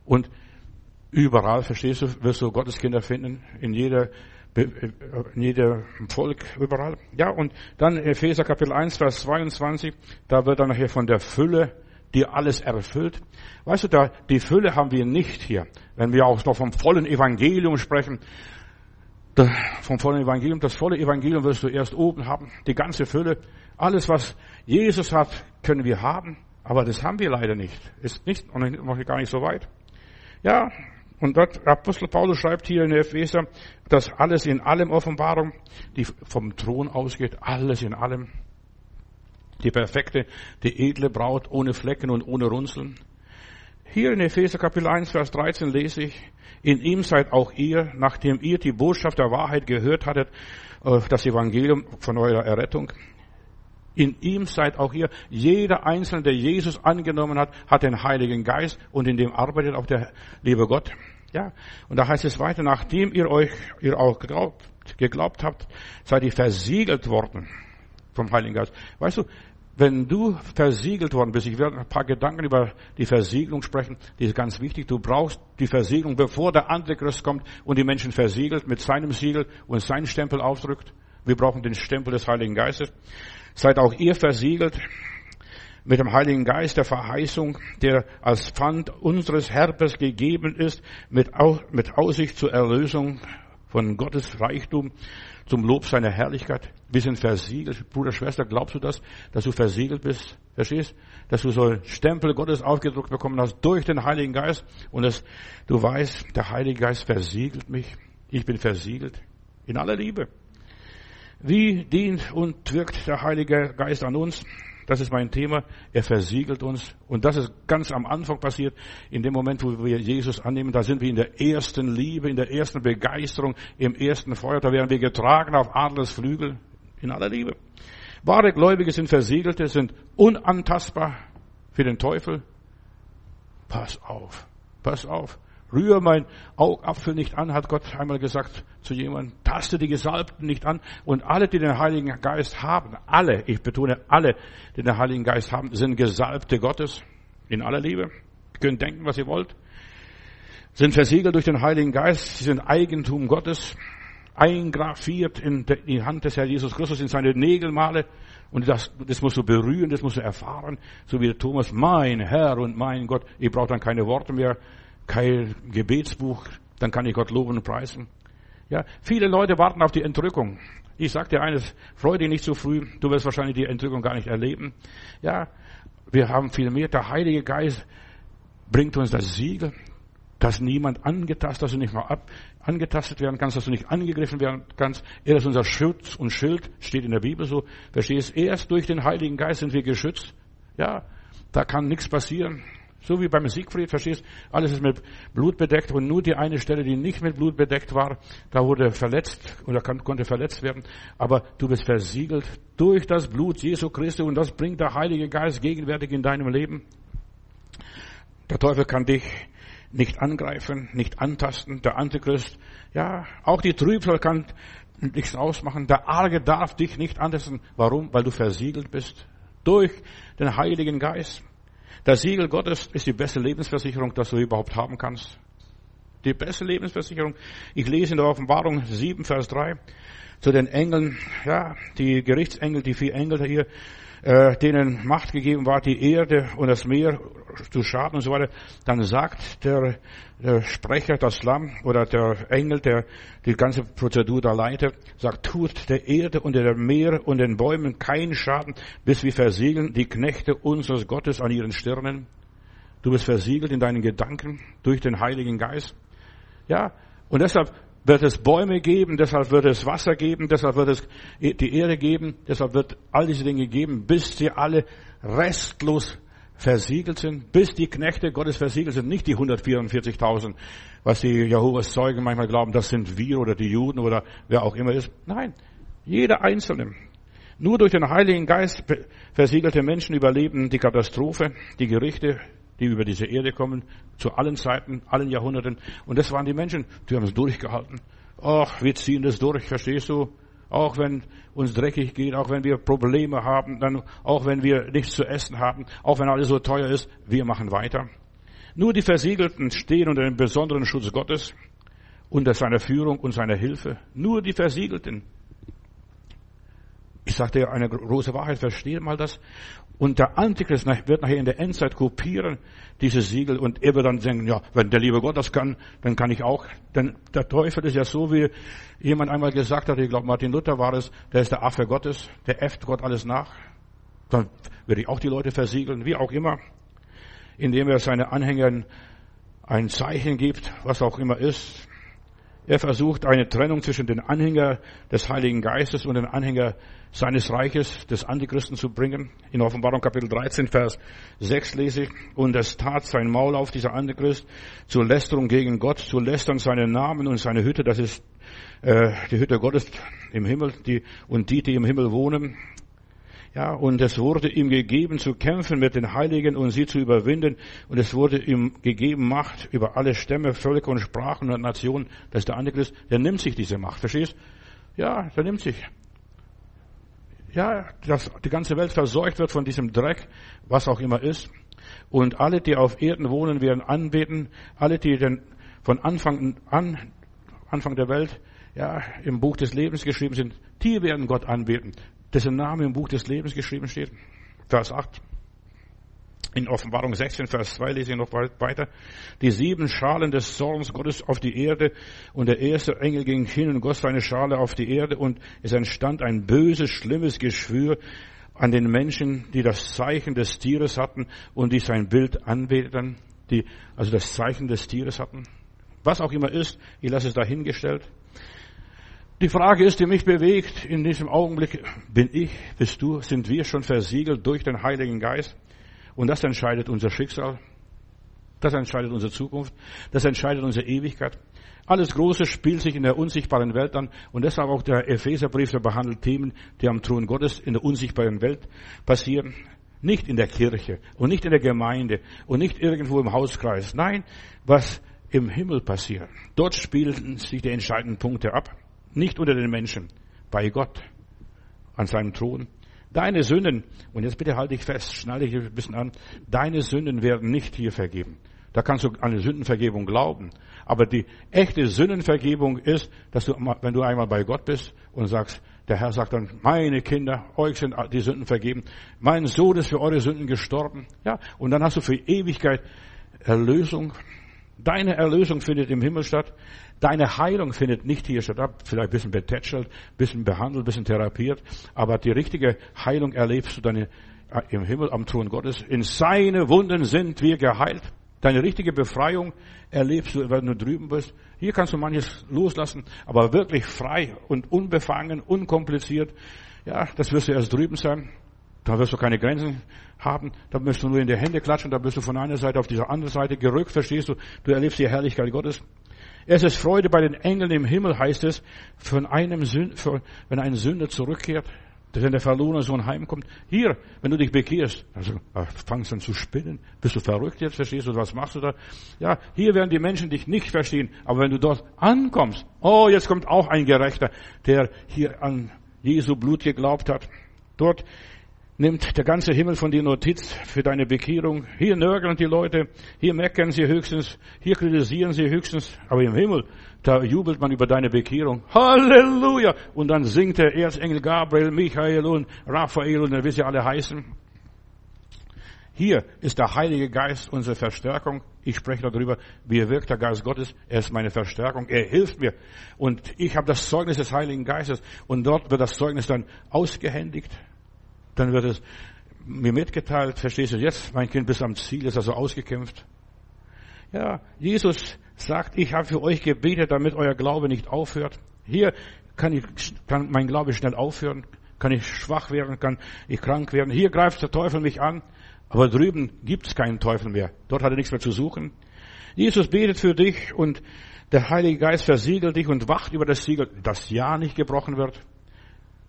Und überall, verstehst du, wirst du Gottes Kinder finden. In jeder in jedem Volk, überall. Ja, und dann Epheser Kapitel 1, Vers 22, da wird dann nachher von der Fülle, die alles erfüllt. Weißt du, da, die Fülle haben wir nicht hier. Wenn wir auch noch vom vollen Evangelium sprechen, da, vom vollen Evangelium, das volle Evangelium wirst du erst oben haben, die ganze Fülle. Alles, was Jesus hat, können wir haben, aber das haben wir leider nicht. Ist nicht, noch gar nicht so weit. Ja, und dort, Apostel Paulus schreibt hier in Epheser, dass alles in allem Offenbarung, die vom Thron ausgeht, alles in allem. Die perfekte, die edle Braut ohne Flecken und ohne Runzeln. Hier in Epheser Kapitel 1, Vers 13 lese ich, in ihm seid auch ihr, nachdem ihr die Botschaft der Wahrheit gehört hattet, äh, das Evangelium von eurer Errettung. In ihm seid auch ihr. Jeder Einzelne, der Jesus angenommen hat, hat den Heiligen Geist und in dem arbeitet auch der liebe Gott. Ja, und da heißt es weiter, nachdem ihr euch, ihr auch geglaubt, geglaubt habt, seid ihr versiegelt worden vom Heiligen Geist. Weißt du, wenn du versiegelt worden bist, ich werde ein paar Gedanken über die Versiegelung sprechen, die ist ganz wichtig. Du brauchst die Versiegelung, bevor der Antichrist kommt und die Menschen versiegelt mit seinem Siegel und seinen Stempel aufdrückt. Wir brauchen den Stempel des Heiligen Geistes. Seid auch ihr versiegelt mit dem Heiligen Geist der Verheißung, der als Pfand unseres Herbes gegeben ist, mit, Aussicht zur Erlösung von Gottes Reichtum zum Lob seiner Herrlichkeit. Wir sind versiegelt. Bruder, Schwester, glaubst du das, dass du versiegelt bist? Verstehst? Dass du so Stempel Gottes aufgedruckt bekommen hast durch den Heiligen Geist und dass du weißt, der Heilige Geist versiegelt mich. Ich bin versiegelt. In aller Liebe. Wie dient und wirkt der Heilige Geist an uns? Das ist mein Thema. Er versiegelt uns. Und das ist ganz am Anfang passiert. In dem Moment, wo wir Jesus annehmen, da sind wir in der ersten Liebe, in der ersten Begeisterung, im ersten Feuer. Da werden wir getragen auf Adlers Flügel. In aller Liebe. Wahre Gläubige sind Versiegelte, sind unantastbar für den Teufel. Pass auf. Pass auf. Rühr mein Augapfel nicht an, hat Gott einmal gesagt zu jemandem. Taste die Gesalbten nicht an. Und alle, die den Heiligen Geist haben, alle, ich betone alle, die den Heiligen Geist haben, sind Gesalbte Gottes. In aller Liebe. Ihr könnt denken, was ihr wollt. Sind versiegelt durch den Heiligen Geist. Sie sind Eigentum Gottes. Eingraviert in die Hand des Herrn Jesus Christus, in seine Nägelmale. Und das, das musst du berühren, das musst du erfahren. So wie der Thomas, mein Herr und mein Gott. Ihr braucht dann keine Worte mehr kein Gebetsbuch, dann kann ich Gott loben und preisen. Ja, viele Leute warten auf die Entrückung. Ich sag dir eines, freu dich nicht zu früh, du wirst wahrscheinlich die Entrückung gar nicht erleben. Ja, wir haben viel mehr. Der Heilige Geist bringt uns das Siegel, dass niemand angetastet, dass du nicht mal ab, angetastet werden kannst, dass du nicht angegriffen werden kannst. Er ist unser Schutz und Schild, steht in der Bibel so. Verstehst? Erst durch den Heiligen Geist sind wir geschützt. Ja, da kann nichts passieren. So wie beim Siegfried, verstehst? Alles ist mit Blut bedeckt und nur die eine Stelle, die nicht mit Blut bedeckt war, da wurde verletzt oder konnte verletzt werden. Aber du bist versiegelt durch das Blut Jesu Christi und das bringt der Heilige Geist gegenwärtig in deinem Leben. Der Teufel kann dich nicht angreifen, nicht antasten. Der Antichrist, ja, auch die Trübsal kann nichts ausmachen. Der Arge darf dich nicht antasten. Warum? Weil du versiegelt bist durch den Heiligen Geist. Das Siegel Gottes ist die beste Lebensversicherung, das du überhaupt haben kannst. Die beste Lebensversicherung. Ich lese in der Offenbarung 7, Vers 3 zu den Engeln, ja, die Gerichtsengel, die vier Engel hier, äh, denen Macht gegeben war, die Erde und das Meer zu schaden und so weiter, dann sagt der, der Sprecher, das Lamm oder der Engel, der die ganze Prozedur da leitet, sagt, tut der Erde und der Meer und den Bäumen keinen Schaden, bis wir versiegeln die Knechte unseres Gottes an ihren Stirnen. Du bist versiegelt in deinen Gedanken durch den Heiligen Geist. Ja, und deshalb wird es Bäume geben, deshalb wird es Wasser geben, deshalb wird es die Erde geben, deshalb wird all diese Dinge geben, bis sie alle restlos versiegelt sind, bis die Knechte Gottes versiegelt sind, nicht die 144.000, was die Jehovas Zeugen manchmal glauben, das sind wir oder die Juden oder wer auch immer ist. Nein, jeder Einzelne. Nur durch den Heiligen Geist versiegelte Menschen überleben die Katastrophe, die Gerichte, die über diese Erde kommen, zu allen Zeiten, allen Jahrhunderten. Und das waren die Menschen, die haben es durchgehalten. Ach, wir ziehen das durch, verstehst du? Auch wenn uns dreckig geht, auch wenn wir Probleme haben, dann, auch wenn wir nichts zu essen haben, auch wenn alles so teuer ist, wir machen weiter. Nur die Versiegelten stehen unter dem besonderen Schutz Gottes, unter seiner Führung und seiner Hilfe. Nur die Versiegelten. Ich sagte ja eine große Wahrheit, verstehe mal das. Und der Antichrist wird nachher in der Endzeit kopieren, diese Siegel, und er wird dann denken, ja, wenn der liebe Gott das kann, dann kann ich auch. Denn der Teufel ist ja so, wie jemand einmal gesagt hat, ich glaube Martin Luther war es, der ist der Affe Gottes, der äfft Gott alles nach. Dann werde ich auch die Leute versiegeln, wie auch immer, indem er seinen Anhängern ein Zeichen gibt, was auch immer ist. Er versucht eine Trennung zwischen den Anhänger des Heiligen Geistes und den Anhänger seines Reiches, des Antichristen zu bringen. In Offenbarung Kapitel 13, Vers 6 lese ich, und es tat sein Maul auf, dieser Antichrist, zur Lästerung gegen Gott, zu lästern seinen Namen und seine Hütte, das ist äh, die Hütte Gottes im Himmel, die, und die, die im Himmel wohnen. Ja, und es wurde ihm gegeben zu kämpfen mit den Heiligen und sie zu überwinden. Und es wurde ihm gegeben Macht über alle Stämme, Völker und Sprachen und Nationen. Das ist der Antichrist. Der nimmt sich diese Macht. Verstehst? Ja, der nimmt sich. Ja, dass die ganze Welt verseucht wird von diesem Dreck, was auch immer ist. Und alle, die auf Erden wohnen, werden anbeten. Alle, die denn von Anfang an, Anfang der Welt, ja, im Buch des Lebens geschrieben sind, die werden Gott anbeten dessen Name im Buch des Lebens geschrieben steht. Vers 8. In Offenbarung 16, Vers 2 lese ich noch weiter. Die sieben Schalen des Zorns Gottes auf die Erde und der erste Engel ging hin und goss seine Schale auf die Erde und es entstand ein böses, schlimmes Geschwür an den Menschen, die das Zeichen des Tieres hatten und die sein Bild anbeteten, die also das Zeichen des Tieres hatten. Was auch immer ist, ich lasse es dahingestellt. Die Frage ist, die mich bewegt in diesem Augenblick, bin ich, bist du, sind wir schon versiegelt durch den Heiligen Geist? Und das entscheidet unser Schicksal. Das entscheidet unsere Zukunft. Das entscheidet unsere Ewigkeit. Alles Große spielt sich in der unsichtbaren Welt an. Und deshalb auch der Epheserbrief, der behandelt Themen, die am Thron Gottes in der unsichtbaren Welt passieren. Nicht in der Kirche und nicht in der Gemeinde und nicht irgendwo im Hauskreis. Nein, was im Himmel passiert. Dort spielen sich die entscheidenden Punkte ab. Nicht unter den Menschen, bei Gott, an seinem Thron. Deine Sünden, und jetzt bitte halte ich fest, schneide ich ein bisschen an, deine Sünden werden nicht hier vergeben. Da kannst du an die Sündenvergebung glauben. Aber die echte Sündenvergebung ist, dass du, wenn du einmal bei Gott bist und sagst, der Herr sagt dann, meine Kinder, euch sind die Sünden vergeben. Mein Sohn ist für eure Sünden gestorben. Ja, und dann hast du für Ewigkeit Erlösung. Deine Erlösung findet im Himmel statt. Deine Heilung findet nicht hier statt, vielleicht ein bisschen betätschelt, ein bisschen behandelt, ein bisschen therapiert, aber die richtige Heilung erlebst du dann äh, im Himmel am Thron Gottes. In seine Wunden sind wir geheilt. Deine richtige Befreiung erlebst du, wenn du drüben bist. Hier kannst du manches loslassen, aber wirklich frei und unbefangen, unkompliziert. Ja, das wirst du erst drüben sein. Da wirst du keine Grenzen haben. Da wirst du nur in die Hände klatschen. Da bist du von einer Seite auf diese andere Seite gerückt. Verstehst du? Du erlebst die Herrlichkeit Gottes. Es ist Freude bei den Engeln im Himmel, heißt es, von einem Sünd, wenn ein Sünder zurückkehrt, wenn der verlorene Sohn heimkommt. Hier, wenn du dich bekehrst, also fangst an zu spinnen. Bist du verrückt jetzt, verstehst du, was machst du da? Ja, hier werden die Menschen dich nicht verstehen. Aber wenn du dort ankommst, oh, jetzt kommt auch ein Gerechter, der hier an Jesu Blut geglaubt hat. Dort nimmt der ganze Himmel von dir Notiz für deine Bekehrung. Hier nörgeln die Leute, hier meckern sie höchstens, hier kritisieren sie höchstens, aber im Himmel, da jubelt man über deine Bekehrung. Halleluja! Und dann singt der Erzengel Gabriel, Michael und Raphael und dann wie sie alle heißen. Hier ist der Heilige Geist unsere Verstärkung. Ich spreche darüber, wie wirkt der Geist Gottes. Er ist meine Verstärkung. Er hilft mir. Und ich habe das Zeugnis des Heiligen Geistes. Und dort wird das Zeugnis dann ausgehändigt. Dann wird es mir mitgeteilt, verstehst du jetzt, mein Kind, bis am Ziel ist also ausgekämpft. Ja, Jesus sagt, ich habe für euch gebetet, damit euer Glaube nicht aufhört. Hier kann, ich, kann mein Glaube schnell aufhören, kann ich schwach werden, kann ich krank werden. Hier greift der Teufel mich an, aber drüben gibt es keinen Teufel mehr. Dort hat er nichts mehr zu suchen. Jesus betet für dich und der Heilige Geist versiegelt dich und wacht über das Siegel, dass Ja nicht gebrochen wird.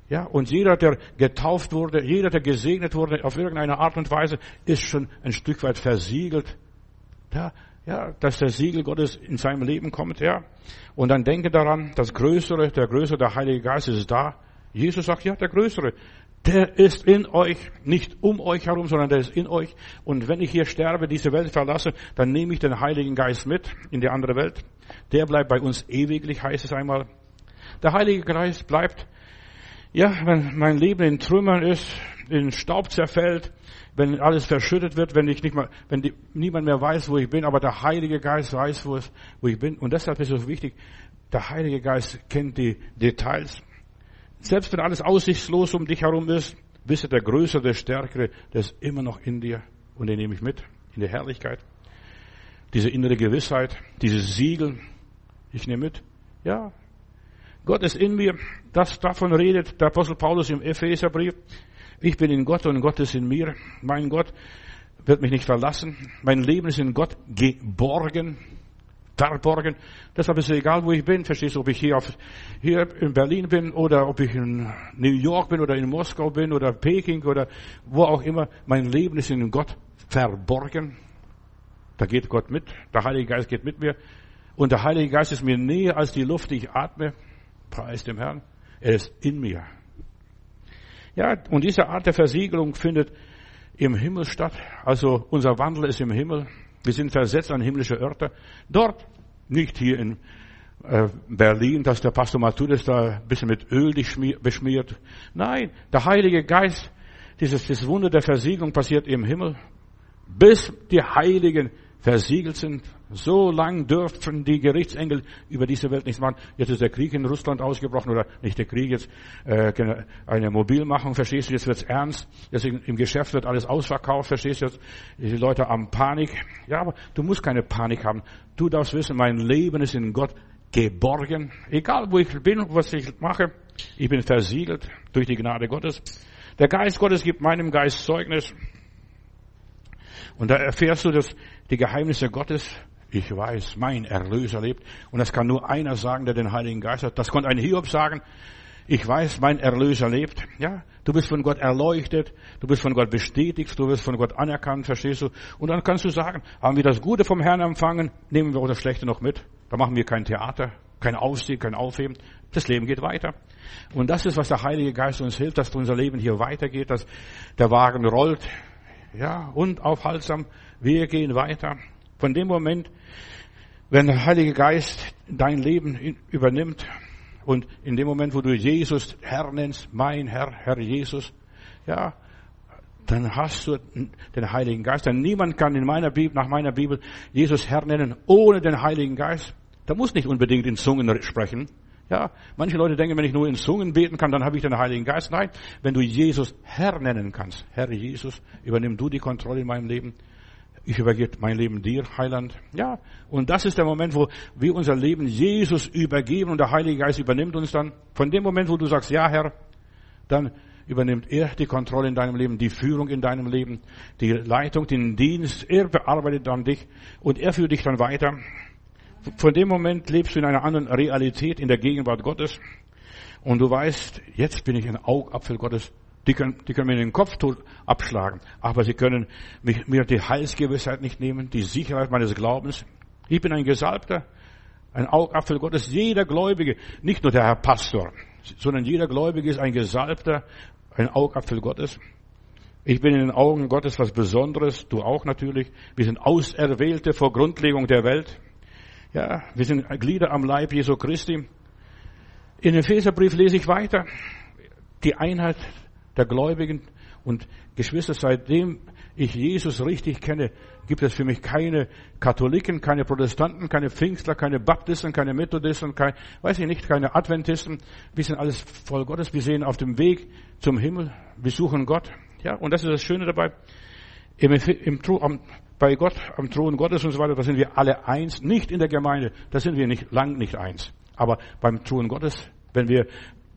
Ja, und jeder, der getauft wurde, jeder, der gesegnet wurde, auf irgendeine Art und Weise, ist schon ein Stück weit versiegelt. Ja, ja, dass der Siegel Gottes in seinem Leben kommt, ja. Und dann denke daran, das Größere, der Größere, der Heilige Geist ist da. Jesus sagt, ja, der Größere, der ist in euch, nicht um euch herum, sondern der ist in euch. Und wenn ich hier sterbe, diese Welt verlasse, dann nehme ich den Heiligen Geist mit in die andere Welt. Der bleibt bei uns ewiglich, heißt es einmal. Der Heilige Geist bleibt, ja, wenn mein Leben in Trümmern ist, in Staub zerfällt, wenn alles verschüttet wird, wenn ich nicht mal, wenn die, niemand mehr weiß, wo ich bin, aber der Heilige Geist weiß, wo, es, wo ich bin. Und deshalb ist es wichtig, der Heilige Geist kennt die Details. Selbst wenn alles aussichtslos um dich herum ist, wisse der Größere, der Stärkere, der ist immer noch in dir. Und den nehme ich mit in die Herrlichkeit. Diese innere Gewissheit, dieses Siegel, ich nehme mit. Ja, Gott ist in mir. Das davon redet der Apostel Paulus im Epheserbrief. Ich bin in Gott und Gott ist in mir. Mein Gott wird mich nicht verlassen. Mein Leben ist in Gott geborgen, verborgen. Deshalb ist es egal, wo ich bin. Verstehst du, ob ich hier, auf, hier in Berlin bin oder ob ich in New York bin oder in Moskau bin oder Peking oder wo auch immer. Mein Leben ist in Gott verborgen. Da geht Gott mit. Der Heilige Geist geht mit mir. Und der Heilige Geist ist mir näher als die Luft, die ich atme. Preis dem Herrn. Er ist in mir. Ja, und diese Art der Versiegelung findet im Himmel statt. Also unser Wandel ist im Himmel. Wir sind versetzt an himmlische Örter. Dort, nicht hier in äh, Berlin, dass der Pastor Matthäus da ein bisschen mit Öl beschmiert. Nein, der Heilige Geist, dieses, das Wunder der Versiegelung passiert im Himmel. Bis die Heiligen versiegelt sind. So lang dürfen die Gerichtsengel über diese Welt nichts machen. Jetzt ist der Krieg in Russland ausgebrochen oder nicht der Krieg, jetzt äh, eine Mobilmachung, verstehst du, jetzt wird's ernst. Jetzt im Geschäft wird alles ausverkauft, verstehst du, jetzt die Leute am Panik. Ja, aber du musst keine Panik haben. Du darfst wissen, mein Leben ist in Gott geborgen. Egal wo ich bin, was ich mache, ich bin versiegelt durch die Gnade Gottes. Der Geist Gottes gibt meinem Geist Zeugnis. Und da erfährst du, dass die Geheimnisse Gottes, ich weiß, mein Erlöser lebt. Und das kann nur einer sagen, der den Heiligen Geist hat. Das konnte ein Hiob sagen. Ich weiß, mein Erlöser lebt. Ja, du bist von Gott erleuchtet, du bist von Gott bestätigt, du bist von Gott anerkannt, verstehst du? Und dann kannst du sagen, haben wir das Gute vom Herrn empfangen, nehmen wir auch das Schlechte noch mit. Da machen wir kein Theater, kein Aufsehen, kein Aufheben. Das Leben geht weiter. Und das ist, was der Heilige Geist uns hilft, dass unser Leben hier weitergeht, dass der Wagen rollt, ja, unaufhaltsam. Wir gehen weiter. Von dem Moment, wenn der Heilige Geist dein Leben übernimmt und in dem Moment, wo du Jesus Herr nennst, mein Herr, Herr Jesus, ja, dann hast du den Heiligen Geist. Denn niemand kann in meiner Bibel, nach meiner Bibel Jesus Herr nennen ohne den Heiligen Geist. Da muss nicht unbedingt in Zungen sprechen. Ja, manche Leute denken, wenn ich nur in Zungen beten kann, dann habe ich den Heiligen Geist. Nein, wenn du Jesus Herr nennen kannst, Herr Jesus, übernimm du die Kontrolle in meinem Leben. Ich übergebe mein Leben dir, Heiland. Ja, und das ist der Moment, wo wir unser Leben Jesus übergeben und der Heilige Geist übernimmt uns dann. Von dem Moment, wo du sagst, ja, Herr, dann übernimmt er die Kontrolle in deinem Leben, die Führung in deinem Leben, die Leitung, den Dienst. Er bearbeitet dann dich und er führt dich dann weiter. Von dem Moment lebst du in einer anderen Realität, in der Gegenwart Gottes. Und du weißt, jetzt bin ich ein Augapfel Gottes. Die können, die können mir den Kopf abschlagen, aber sie können mich, mir die Heilsgewissheit nicht nehmen, die Sicherheit meines Glaubens. Ich bin ein Gesalbter, ein Augapfel Gottes. Jeder Gläubige, nicht nur der Herr Pastor, sondern jeder Gläubige ist ein Gesalbter, ein Augapfel Gottes. Ich bin in den Augen Gottes was Besonderes, du auch natürlich. Wir sind Auserwählte vor Grundlegung der Welt. Ja, wir sind Glieder am Leib Jesu Christi. In Epheserbrief lese ich weiter. Die Einheit der Gläubigen und Geschwister, seitdem ich Jesus richtig kenne, gibt es für mich keine Katholiken, keine Protestanten, keine Pfingstler, keine Baptisten, keine Methodisten, kein, weiß ich nicht, keine Adventisten. Wir sind alles voll Gottes. Wir sehen auf dem Weg zum Himmel. Wir suchen Gott. Ja, und das ist das Schöne dabei. Im, im, am, bei Gott am Thron Gottes und so weiter, da sind wir alle eins, nicht in der Gemeinde, da sind wir nicht lang nicht eins. Aber beim Thron Gottes, wenn wir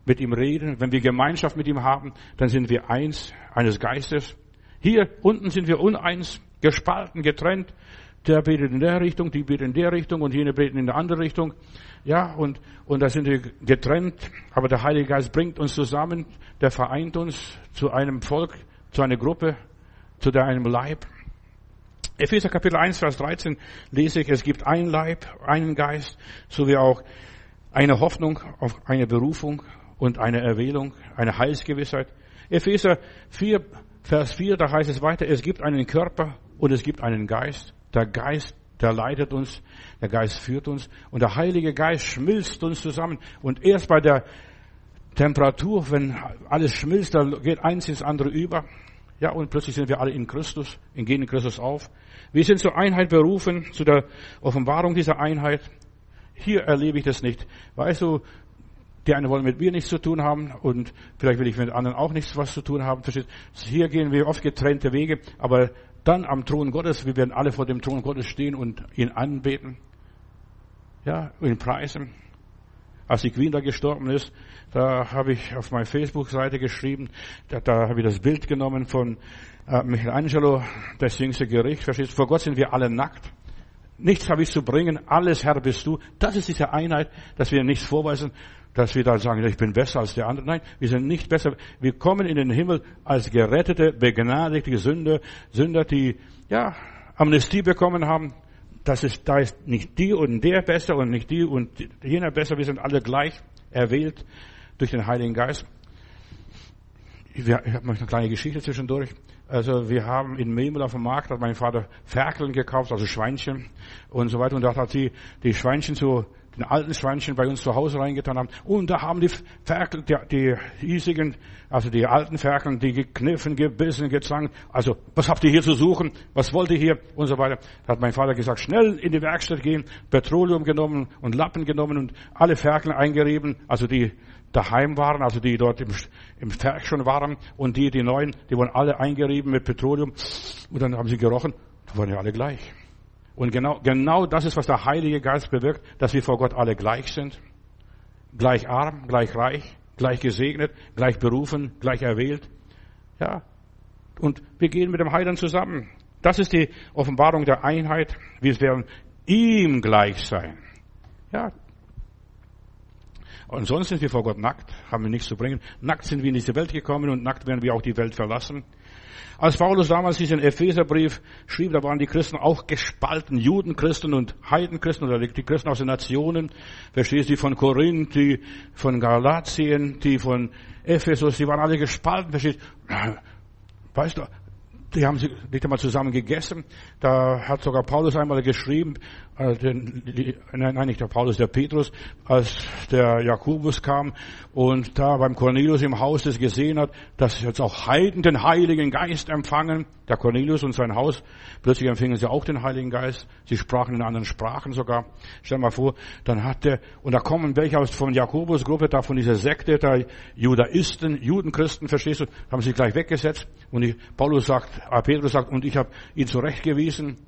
mit ihm reden, wenn wir Gemeinschaft mit ihm haben, dann sind wir eins, eines Geistes. Hier unten sind wir uneins, gespalten, getrennt. der betet in der Richtung, die betet in der Richtung und jene beten in der anderen Richtung. Ja, und, und da sind wir getrennt. Aber der Heilige Geist bringt uns zusammen, der vereint uns zu einem Volk, zu einer Gruppe, zu einem Leib. Epheser Kapitel 1, Vers 13 lese ich, es gibt ein Leib, einen Geist, so wie auch eine Hoffnung auf eine Berufung und eine Erwählung, eine Heilsgewissheit. Epheser 4, Vers 4, da heißt es weiter, es gibt einen Körper und es gibt einen Geist. Der Geist, der leitet uns, der Geist führt uns und der Heilige Geist schmilzt uns zusammen. Und erst bei der Temperatur, wenn alles schmilzt, da geht eins ins andere über. Ja, und plötzlich sind wir alle in Christus, in gehen in Christus auf. Wir sind zur Einheit berufen, zu der Offenbarung dieser Einheit. Hier erlebe ich das nicht. Weißt du, die einen wollen mit mir nichts zu tun haben und vielleicht will ich mit anderen auch nichts was zu tun haben. Hier gehen wir oft getrennte Wege, aber dann am Thron Gottes, wir werden alle vor dem Thron Gottes stehen und ihn anbeten. Ja, ihn preisen. Als die Queen da gestorben ist, da habe ich auf meiner Facebook-Seite geschrieben, da, da habe ich das Bild genommen von äh, Michelangelo, das jüngste Gericht, verstehst du? Vor Gott sind wir alle nackt. Nichts habe ich zu bringen, alles Herr bist du. Das ist diese Einheit, dass wir nichts vorweisen, dass wir da sagen, ich bin besser als der andere. Nein, wir sind nicht besser. Wir kommen in den Himmel als gerettete, begnadigte Sünder, Sünder, die, ja, Amnestie bekommen haben. Das ist, da ist nicht die und der besser und nicht die und jener besser. Wir sind alle gleich erwählt durch den Heiligen Geist. Ich habe noch eine kleine Geschichte zwischendurch. Also wir haben in Memel auf dem Markt, hat mein Vater Ferkeln gekauft, also Schweinchen und so weiter. Und da hat sie die Schweinchen zu den alten Schweinchen bei uns zu Hause reingetan haben. Und da haben die Ferkel, die, die hiesigen, also die alten Ferkel, die gekniffen, gebissen, gezankt. Also, was habt ihr hier zu suchen? Was wollt ihr hier? Und so weiter. Da hat mein Vater gesagt, schnell in die Werkstatt gehen, Petroleum genommen und Lappen genommen und alle Ferkel eingerieben, also die daheim waren, also die dort im, im Ferk schon waren und die, die neuen, die wurden alle eingerieben mit Petroleum und dann haben sie gerochen, die waren ja alle gleich. Und genau, genau das ist, was der Heilige Geist bewirkt, dass wir vor Gott alle gleich sind. Gleich arm, gleich reich, gleich gesegnet, gleich berufen, gleich erwählt. Ja. Und wir gehen mit dem Heiland zusammen. Das ist die Offenbarung der Einheit. Wir werden ihm gleich sein. Ja, und sonst sind wir vor Gott nackt, haben wir nichts zu bringen. Nackt sind wir in diese Welt gekommen und nackt werden wir auch die Welt verlassen. Als Paulus damals diesen Epheserbrief schrieb, da waren die Christen auch gespalten, Judenchristen und Heidenchristen oder die Christen aus den Nationen. Verstehst du, die von Korinth, die von Galatien, die von Ephesus, die waren alle gespalten. Verstehst du? Weißt du, die haben sie nicht einmal zusammen gegessen. Da hat sogar Paulus einmal geschrieben, die, nein, nein, nicht der Paulus, der Petrus, als der Jakobus kam und da beim Cornelius im Haus das gesehen hat, dass jetzt auch Heiden den Heiligen Geist empfangen. Der Cornelius und sein Haus, plötzlich empfingen sie auch den Heiligen Geist. Sie sprachen in anderen Sprachen sogar. Stell mal vor, dann hat der, und da kommen welche aus von Jakobus-Gruppe, da von dieser Sekte, der Judaisten, Judenchristen, verstehst du, haben sie gleich weggesetzt. Und die, Paulus sagt, äh, Petrus sagt, und ich habe ihn zurechtgewiesen.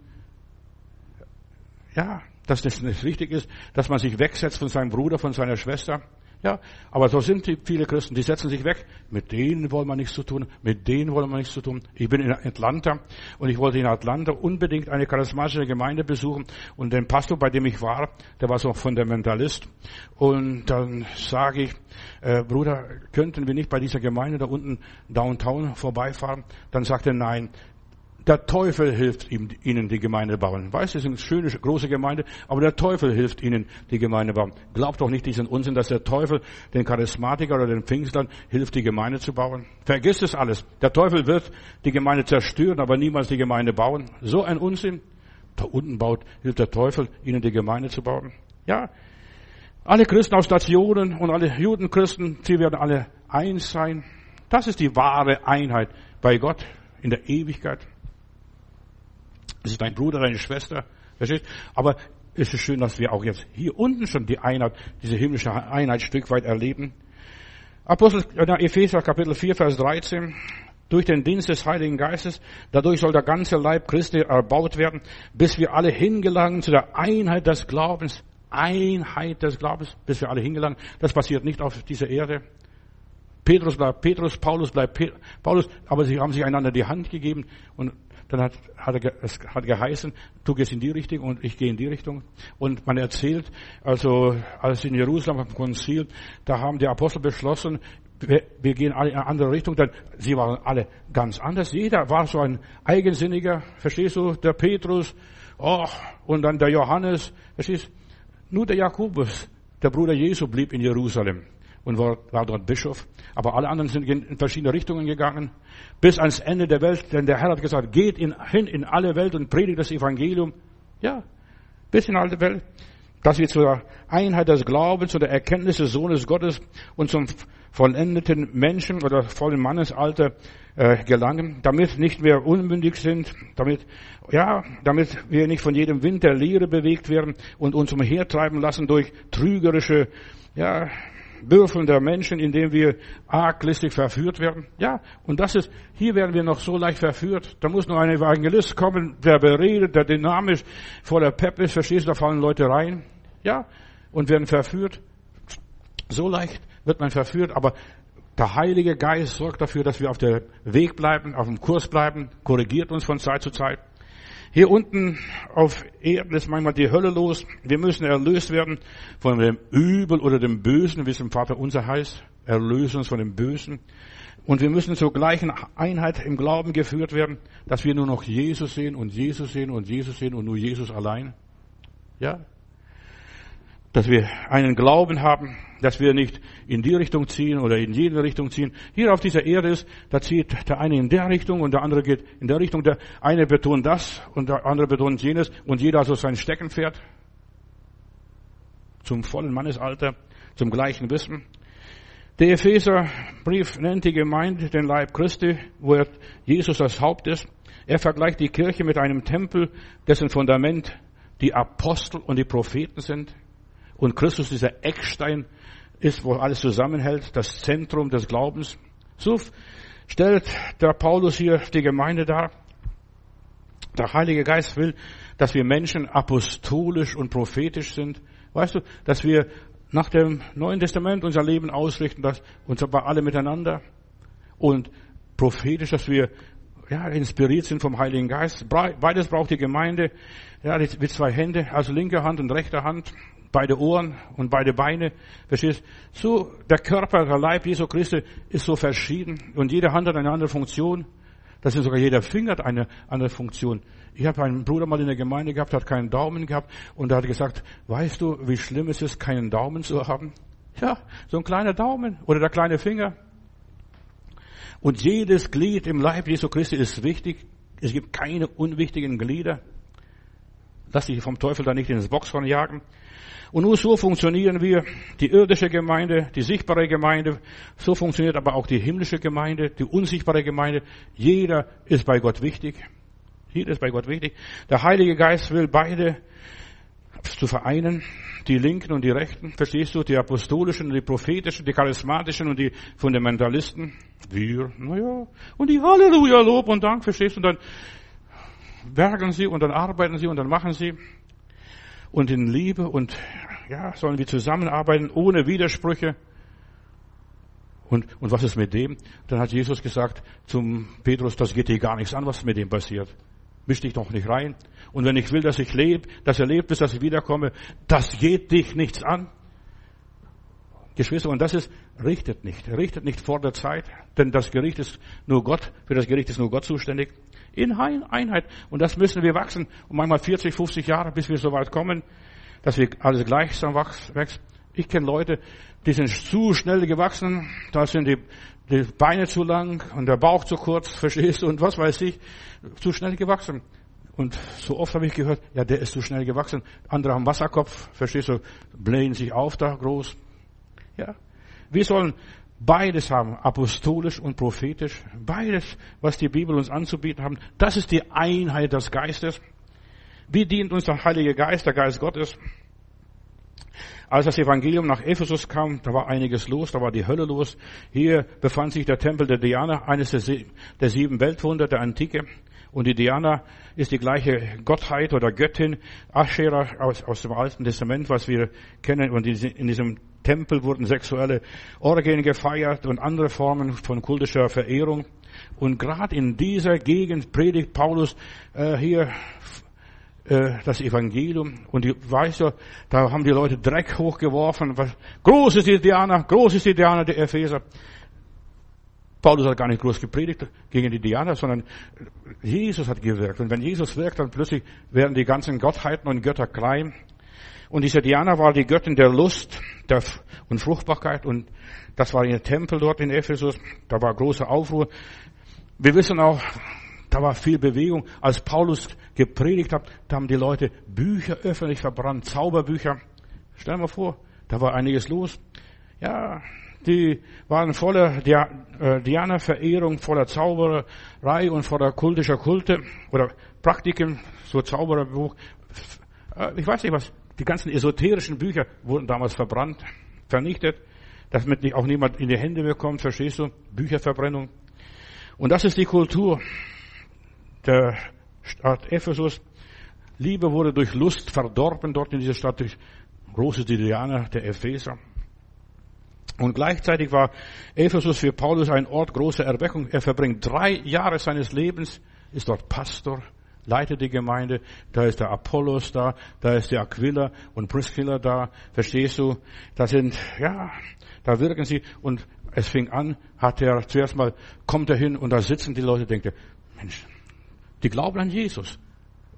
Ja, dass das nicht richtig ist, dass man sich wegsetzt von seinem Bruder, von seiner Schwester. Ja, aber so sind die viele Christen, die setzen sich weg. Mit denen wollen wir nichts zu tun, mit denen wollen wir nichts zu tun. Ich bin in Atlanta und ich wollte in Atlanta unbedingt eine charismatische Gemeinde besuchen und den Pastor, bei dem ich war, der war so Fundamentalist. Und dann sage ich, äh, Bruder, könnten wir nicht bei dieser Gemeinde da unten downtown vorbeifahren? Dann sagt er, nein, der Teufel hilft ihnen die Gemeinde bauen. Weißt du, es ist eine schöne, große Gemeinde, aber der Teufel hilft ihnen die Gemeinde bauen. Glaubt doch nicht diesen Unsinn, dass der Teufel den Charismatiker oder den Pfingstlern hilft, die Gemeinde zu bauen. Vergiss es alles. Der Teufel wird die Gemeinde zerstören, aber niemals die Gemeinde bauen. So ein Unsinn. Da unten baut, hilft der Teufel, ihnen die Gemeinde zu bauen. Ja. Alle Christen aus Stationen und alle Judenchristen, sie werden alle eins sein. Das ist die wahre Einheit bei Gott in der Ewigkeit. Es ist dein Bruder, deine Schwester. Verstehst? Aber es ist schön, dass wir auch jetzt hier unten schon die Einheit, diese himmlische Einheit Stück weit erleben. Apostel, äh, Epheser Kapitel 4, Vers 13. Durch den Dienst des Heiligen Geistes, dadurch soll der ganze Leib Christi erbaut werden, bis wir alle hingelangen zu der Einheit des Glaubens. Einheit des Glaubens, bis wir alle hingelangen. Das passiert nicht auf dieser Erde. Petrus bleibt Petrus, Paulus bleibt Paulus, aber sie haben sich einander die Hand gegeben und dann hat, hat er, es hat geheißen, du gehst in die Richtung und ich gehe in die Richtung. Und man erzählt, also als in Jerusalem am Konzil, da haben die Apostel beschlossen, wir, wir gehen alle in eine andere Richtung, denn sie waren alle ganz anders. Jeder war so ein eigensinniger, verstehst du, der Petrus, oh, und dann der Johannes, verstehst Nur der Jakobus, der Bruder Jesu, blieb in Jerusalem und war, war dort Bischof. Aber alle anderen sind in verschiedene Richtungen gegangen, bis ans Ende der Welt, denn der Herr hat gesagt, geht in, hin in alle Welt und predigt das Evangelium. Ja, bis in alle Welt dass wir zur Einheit des Glaubens, zu der Erkenntnis des Sohnes Gottes und zum vollendeten Menschen oder vollen Mannesalter äh, gelangen, damit nicht mehr unmündig sind, damit ja, damit wir nicht von jedem Wind der Lehre bewegt werden und uns umhertreiben lassen durch trügerische ja, Würfeln der Menschen, indem wir arglistig verführt werden. Ja, und das ist, hier werden wir noch so leicht verführt. Da muss noch ein Evangelist kommen, der beredet, der dynamisch voller Pep ist, verstehst du, da fallen Leute rein. Ja, und werden verführt. So leicht wird man verführt, aber der Heilige Geist sorgt dafür, dass wir auf der Weg bleiben, auf dem Kurs bleiben, korrigiert uns von Zeit zu Zeit. Hier unten auf Erden ist manchmal die Hölle los. Wir müssen erlöst werden von dem Übel oder dem Bösen, wie es im Vater unser heißt. Erlöse uns von dem Bösen. Und wir müssen zur gleichen Einheit im Glauben geführt werden, dass wir nur noch Jesus sehen und Jesus sehen und Jesus sehen und nur Jesus allein. Ja, dass wir einen Glauben haben, dass wir nicht in die Richtung ziehen oder in jede Richtung ziehen. Hier auf dieser Erde ist, da zieht der eine in der Richtung und der andere geht in der Richtung. Der eine betont das und der andere betont jenes und jeder so sein Steckenpferd zum vollen Mannesalter, zum gleichen Wissen. Der Epheserbrief nennt die Gemeinde den Leib Christi, wo Jesus das Haupt ist. Er vergleicht die Kirche mit einem Tempel, dessen Fundament die Apostel und die Propheten sind und Christus dieser Eckstein ist, wo alles zusammenhält, das Zentrum des Glaubens. So stellt der Paulus hier die Gemeinde dar. Der Heilige Geist will, dass wir Menschen apostolisch und prophetisch sind. Weißt du, dass wir nach dem Neuen Testament unser Leben ausrichten, dass, und zwar alle miteinander. Und prophetisch, dass wir ja, inspiriert sind vom Heiligen Geist. Beides braucht die Gemeinde. Ja, mit zwei Hände, also linke Hand und rechte Hand beide Ohren und beide Beine. Verstehst? So, der Körper, der Leib Jesu Christi ist so verschieden und jede Hand hat eine andere Funktion. Das ist sogar jeder Finger hat eine andere Funktion. Ich habe einen Bruder mal in der Gemeinde gehabt, hat keinen Daumen gehabt und er hat gesagt, weißt du, wie schlimm es ist, keinen Daumen zu haben? Ja, so ein kleiner Daumen oder der kleine Finger. Und jedes Glied im Leib Jesu Christi ist wichtig. Es gibt keine unwichtigen Glieder. Lass dich vom Teufel da nicht ins Boxhorn jagen. Und nur so funktionieren wir, die irdische Gemeinde, die sichtbare Gemeinde, so funktioniert aber auch die himmlische Gemeinde, die unsichtbare Gemeinde. Jeder ist bei Gott wichtig. Jeder ist bei Gott wichtig. Der Heilige Geist will beide zu vereinen, die Linken und die Rechten, verstehst du, die apostolischen und die prophetischen, die charismatischen und die Fundamentalisten. Wir, naja, und die Halleluja, Lob und Dank, verstehst du, und dann werken sie und dann arbeiten sie und dann machen sie und in Liebe und ja, sollen wir zusammenarbeiten ohne Widersprüche. Und, und was ist mit dem? Dann hat Jesus gesagt zum Petrus, das geht dir gar nichts an, was mit dem passiert. Misch dich doch nicht rein. Und wenn ich will, dass ich lebe, dass er lebt, bis dass ich wiederkomme, das geht dich nichts an. Geschwister, und das ist, richtet nicht. Richtet nicht vor der Zeit, denn das Gericht ist nur Gott, für das Gericht ist nur Gott zuständig. In Einheit. Und das müssen wir wachsen. Und manchmal 40, 50 Jahre, bis wir so weit kommen, dass wir alles gleichsam wächst. Ich kenne Leute, die sind zu schnell gewachsen, da sind die, die Beine zu lang und der Bauch zu kurz, verstehst du, und was weiß ich, zu schnell gewachsen. Und so oft habe ich gehört, ja, der ist zu schnell gewachsen. Andere haben Wasserkopf, verstehst du, blähen sich auf da groß. Ja. Wir sollen beides haben, apostolisch und prophetisch. Beides, was die Bibel uns anzubieten haben. Das ist die Einheit des Geistes. Wie dient uns der Heilige Geist, der Geist Gottes? Als das Evangelium nach Ephesus kam, da war einiges los, da war die Hölle los. Hier befand sich der Tempel der Diana, eines der sieben Weltwunder der Antike. Und die Diana ist die gleiche Gottheit oder Göttin, Aschera aus, aus dem Alten Testament, was wir kennen. Und in diesem Tempel wurden sexuelle Orgien gefeiert und andere Formen von kultischer Verehrung. Und gerade in dieser Gegend predigt Paulus äh, hier äh, das Evangelium. Und die, weißt du, da haben die Leute Dreck hochgeworfen. Was, groß ist die Diana, groß ist die Diana der Epheser. Paulus hat gar nicht groß gepredigt gegen die Diana, sondern Jesus hat gewirkt. Und wenn Jesus wirkt, dann plötzlich werden die ganzen Gottheiten und Götter klein. Und diese Diana war die Göttin der Lust und Fruchtbarkeit und das war ihr Tempel dort in Ephesus. Da war großer Aufruhr. Wir wissen auch, da war viel Bewegung. Als Paulus gepredigt hat, da haben die Leute Bücher öffentlich verbrannt, Zauberbücher. Stell dir mal vor, da war einiges los. Ja, die waren voller äh, Diana-Verehrung, voller Zauberei und voller kultischer Kulte oder Praktiken, so Zaubererbuch. Äh, ich weiß nicht was, die ganzen esoterischen Bücher wurden damals verbrannt, vernichtet, damit auch niemand in die Hände bekommt, verstehst du? Bücherverbrennung. Und das ist die Kultur der Stadt Ephesus. Liebe wurde durch Lust verdorben dort in dieser Stadt durch große Diana der Epheser. Und gleichzeitig war Ephesus für Paulus ein Ort großer Erweckung. Er verbringt drei Jahre seines Lebens, ist dort Pastor, leitet die Gemeinde, da ist der Apollos da, da ist der Aquila und Priscilla da, verstehst du? Da sind, ja, da wirken sie und es fing an, hat er zuerst mal, kommt er hin und da sitzen die Leute, denkt er, Mensch, die glauben an Jesus.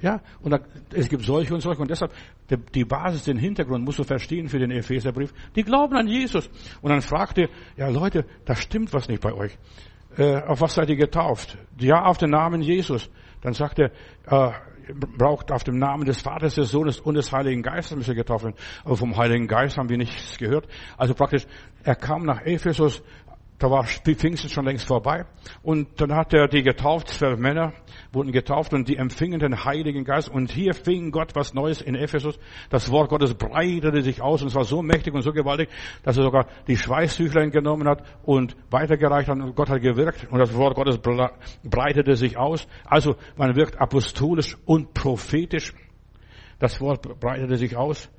Ja, und da, es gibt solche und solche und deshalb die Basis, den Hintergrund musst du verstehen für den Epheserbrief. Die glauben an Jesus. Und dann fragte, ja Leute, da stimmt was nicht bei euch. Äh, auf was seid ihr getauft? Ja, auf den Namen Jesus. Dann sagt er, äh, braucht auf dem Namen des Vaters, des Sohnes und des Heiligen Geistes müsst ihr getauft werden. Aber vom Heiligen Geist haben wir nichts gehört. Also praktisch, er kam nach Ephesus, da war Pfingsten schon längst vorbei. Und dann hat er die getauft, zwölf Männer wurden getauft und die empfingen den Heiligen Geist. Und hier fing Gott was Neues in Ephesus. Das Wort Gottes breitete sich aus und es war so mächtig und so gewaltig, dass er sogar die Schweißtüchlein genommen hat und weitergereicht hat und Gott hat gewirkt und das Wort Gottes breitete sich aus. Also man wirkt apostolisch und prophetisch. Das Wort breitete sich aus.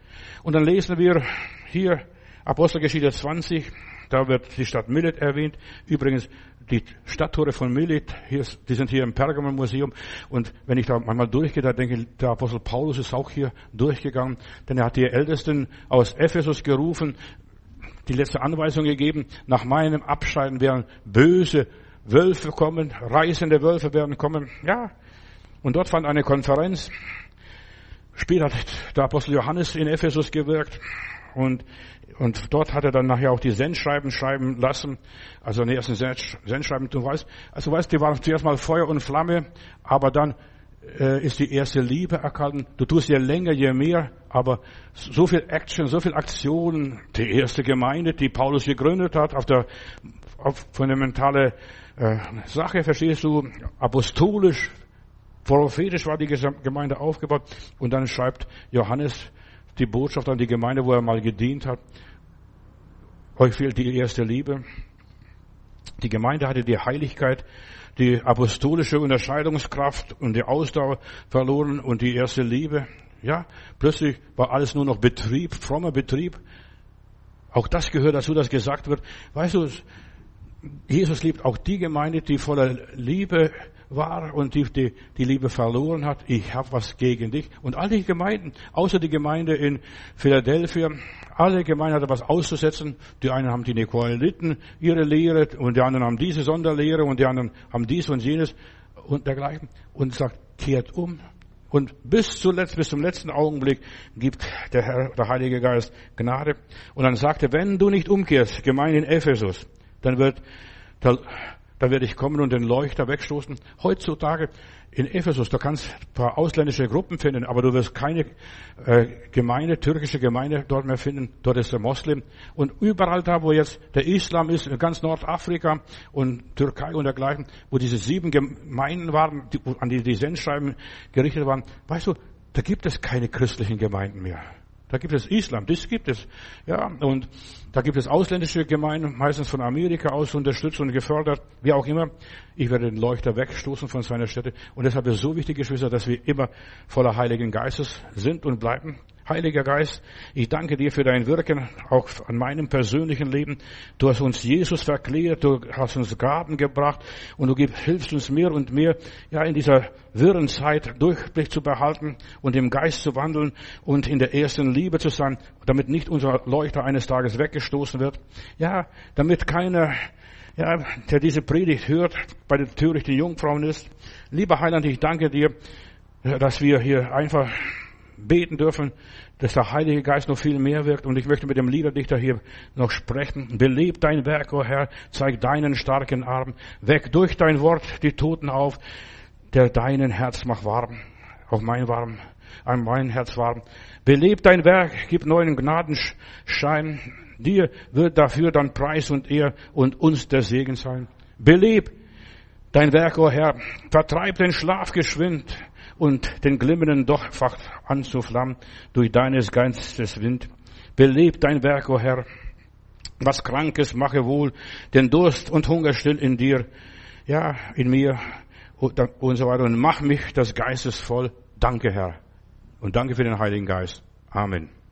Und dann lesen wir hier Apostelgeschichte 20, da wird die Stadt Milet erwähnt. Übrigens, die Stadttore von Milet, hier, die sind hier im Pergamon Museum. Und wenn ich da manchmal durchgehe, da denke ich, der Apostel Paulus ist auch hier durchgegangen. Denn er hat die Ältesten aus Ephesus gerufen, die letzte Anweisung gegeben. Nach meinem Abscheiden werden böse Wölfe kommen, reißende Wölfe werden kommen. Ja. Und dort fand eine Konferenz. Später hat der Apostel Johannes in Ephesus gewirkt. Und und dort hat er dann nachher auch die Sendschreiben schreiben lassen. Also die ersten Sendschreiben, du weißt, also weißt, die waren zuerst mal Feuer und Flamme, aber dann äh, ist die erste Liebe erkalten. Du tust je länger, je mehr, aber so viel Action, so viel Aktion. Die erste Gemeinde, die Paulus gegründet hat, auf der auf fundamentale äh, Sache, verstehst du, apostolisch, prophetisch war die Gemeinde aufgebaut. Und dann schreibt Johannes die Botschaft an die Gemeinde, wo er mal gedient hat. Euch fehlt die erste Liebe. Die Gemeinde hatte die Heiligkeit, die apostolische Unterscheidungskraft und die Ausdauer verloren und die erste Liebe. Ja, plötzlich war alles nur noch Betrieb, frommer Betrieb. Auch das gehört dazu, dass gesagt wird, weißt du, Jesus liebt auch die Gemeinde, die voller Liebe war und die, die, die Liebe verloren hat. Ich habe was gegen dich. Und all die Gemeinden, außer die Gemeinde in Philadelphia, alle Gemeinden hatten was auszusetzen. Die einen haben die Nikoliten, ihre Lehre, und die anderen haben diese Sonderlehre, und die anderen haben dies und jenes und dergleichen. Und sagt, kehrt um. Und bis zuletzt, bis zum letzten Augenblick gibt der Herr, der Heilige Geist Gnade. Und dann sagte, wenn du nicht umkehrst, Gemeinde in Ephesus, dann wird da werde ich kommen und den Leuchter wegstoßen. Heutzutage in Ephesus, da kannst du ein paar ausländische Gruppen finden, aber du wirst keine äh, Gemeinde, türkische Gemeinde dort mehr finden. Dort ist der Moslem. Und überall da, wo jetzt der Islam ist, in ganz Nordafrika und Türkei und dergleichen, wo diese sieben Gemeinden waren, die, an die die Sendschreiben gerichtet waren, weißt du, da gibt es keine christlichen Gemeinden mehr. Da gibt es Islam, das gibt es. Ja, und da gibt es ausländische Gemeinden, meistens von Amerika aus unterstützt und gefördert, wie auch immer. Ich werde den Leuchter wegstoßen von seiner Stätte. Und deshalb ist es so wichtig, Geschwister, dass wir immer voller Heiligen Geistes sind und bleiben. Heiliger Geist, ich danke dir für dein Wirken, auch an meinem persönlichen Leben. Du hast uns Jesus verklärt, du hast uns Gaben gebracht und du hilfst uns mehr und mehr, ja, in dieser wirren Zeit Durchblick zu behalten und im Geist zu wandeln und in der ersten Liebe zu sein, damit nicht unser Leuchter eines Tages weggestoßen wird. Ja, damit keiner ja, der diese Predigt hört, bei den törichten Jungfrauen ist. Lieber Heiland, ich danke dir, dass wir hier einfach beten dürfen, dass der Heilige Geist noch viel mehr wirkt. Und ich möchte mit dem Liederdichter hier noch sprechen. Beleb dein Werk, o oh Herr, zeig deinen starken Arm. Weck durch dein Wort die Toten auf, der deinen Herz macht warm. Auf mein warm, an mein Herz warm. Beleb dein Werk, gib neuen Gnadenschein. Dir wird dafür dann Preis und Ehr und uns der Segen sein. Beleb dein Werk, o oh Herr. Vertreib den Schlaf geschwind und den glimmenden Dochfach anzuflammen durch deines Geistes Wind. Beleb dein Werk, o oh Herr. Was Krankes mache wohl, den Durst und Hunger still in dir, ja, in mir und so weiter. Und mach mich das Geistes voll. Danke, Herr. Und danke für den Heiligen Geist. Amen.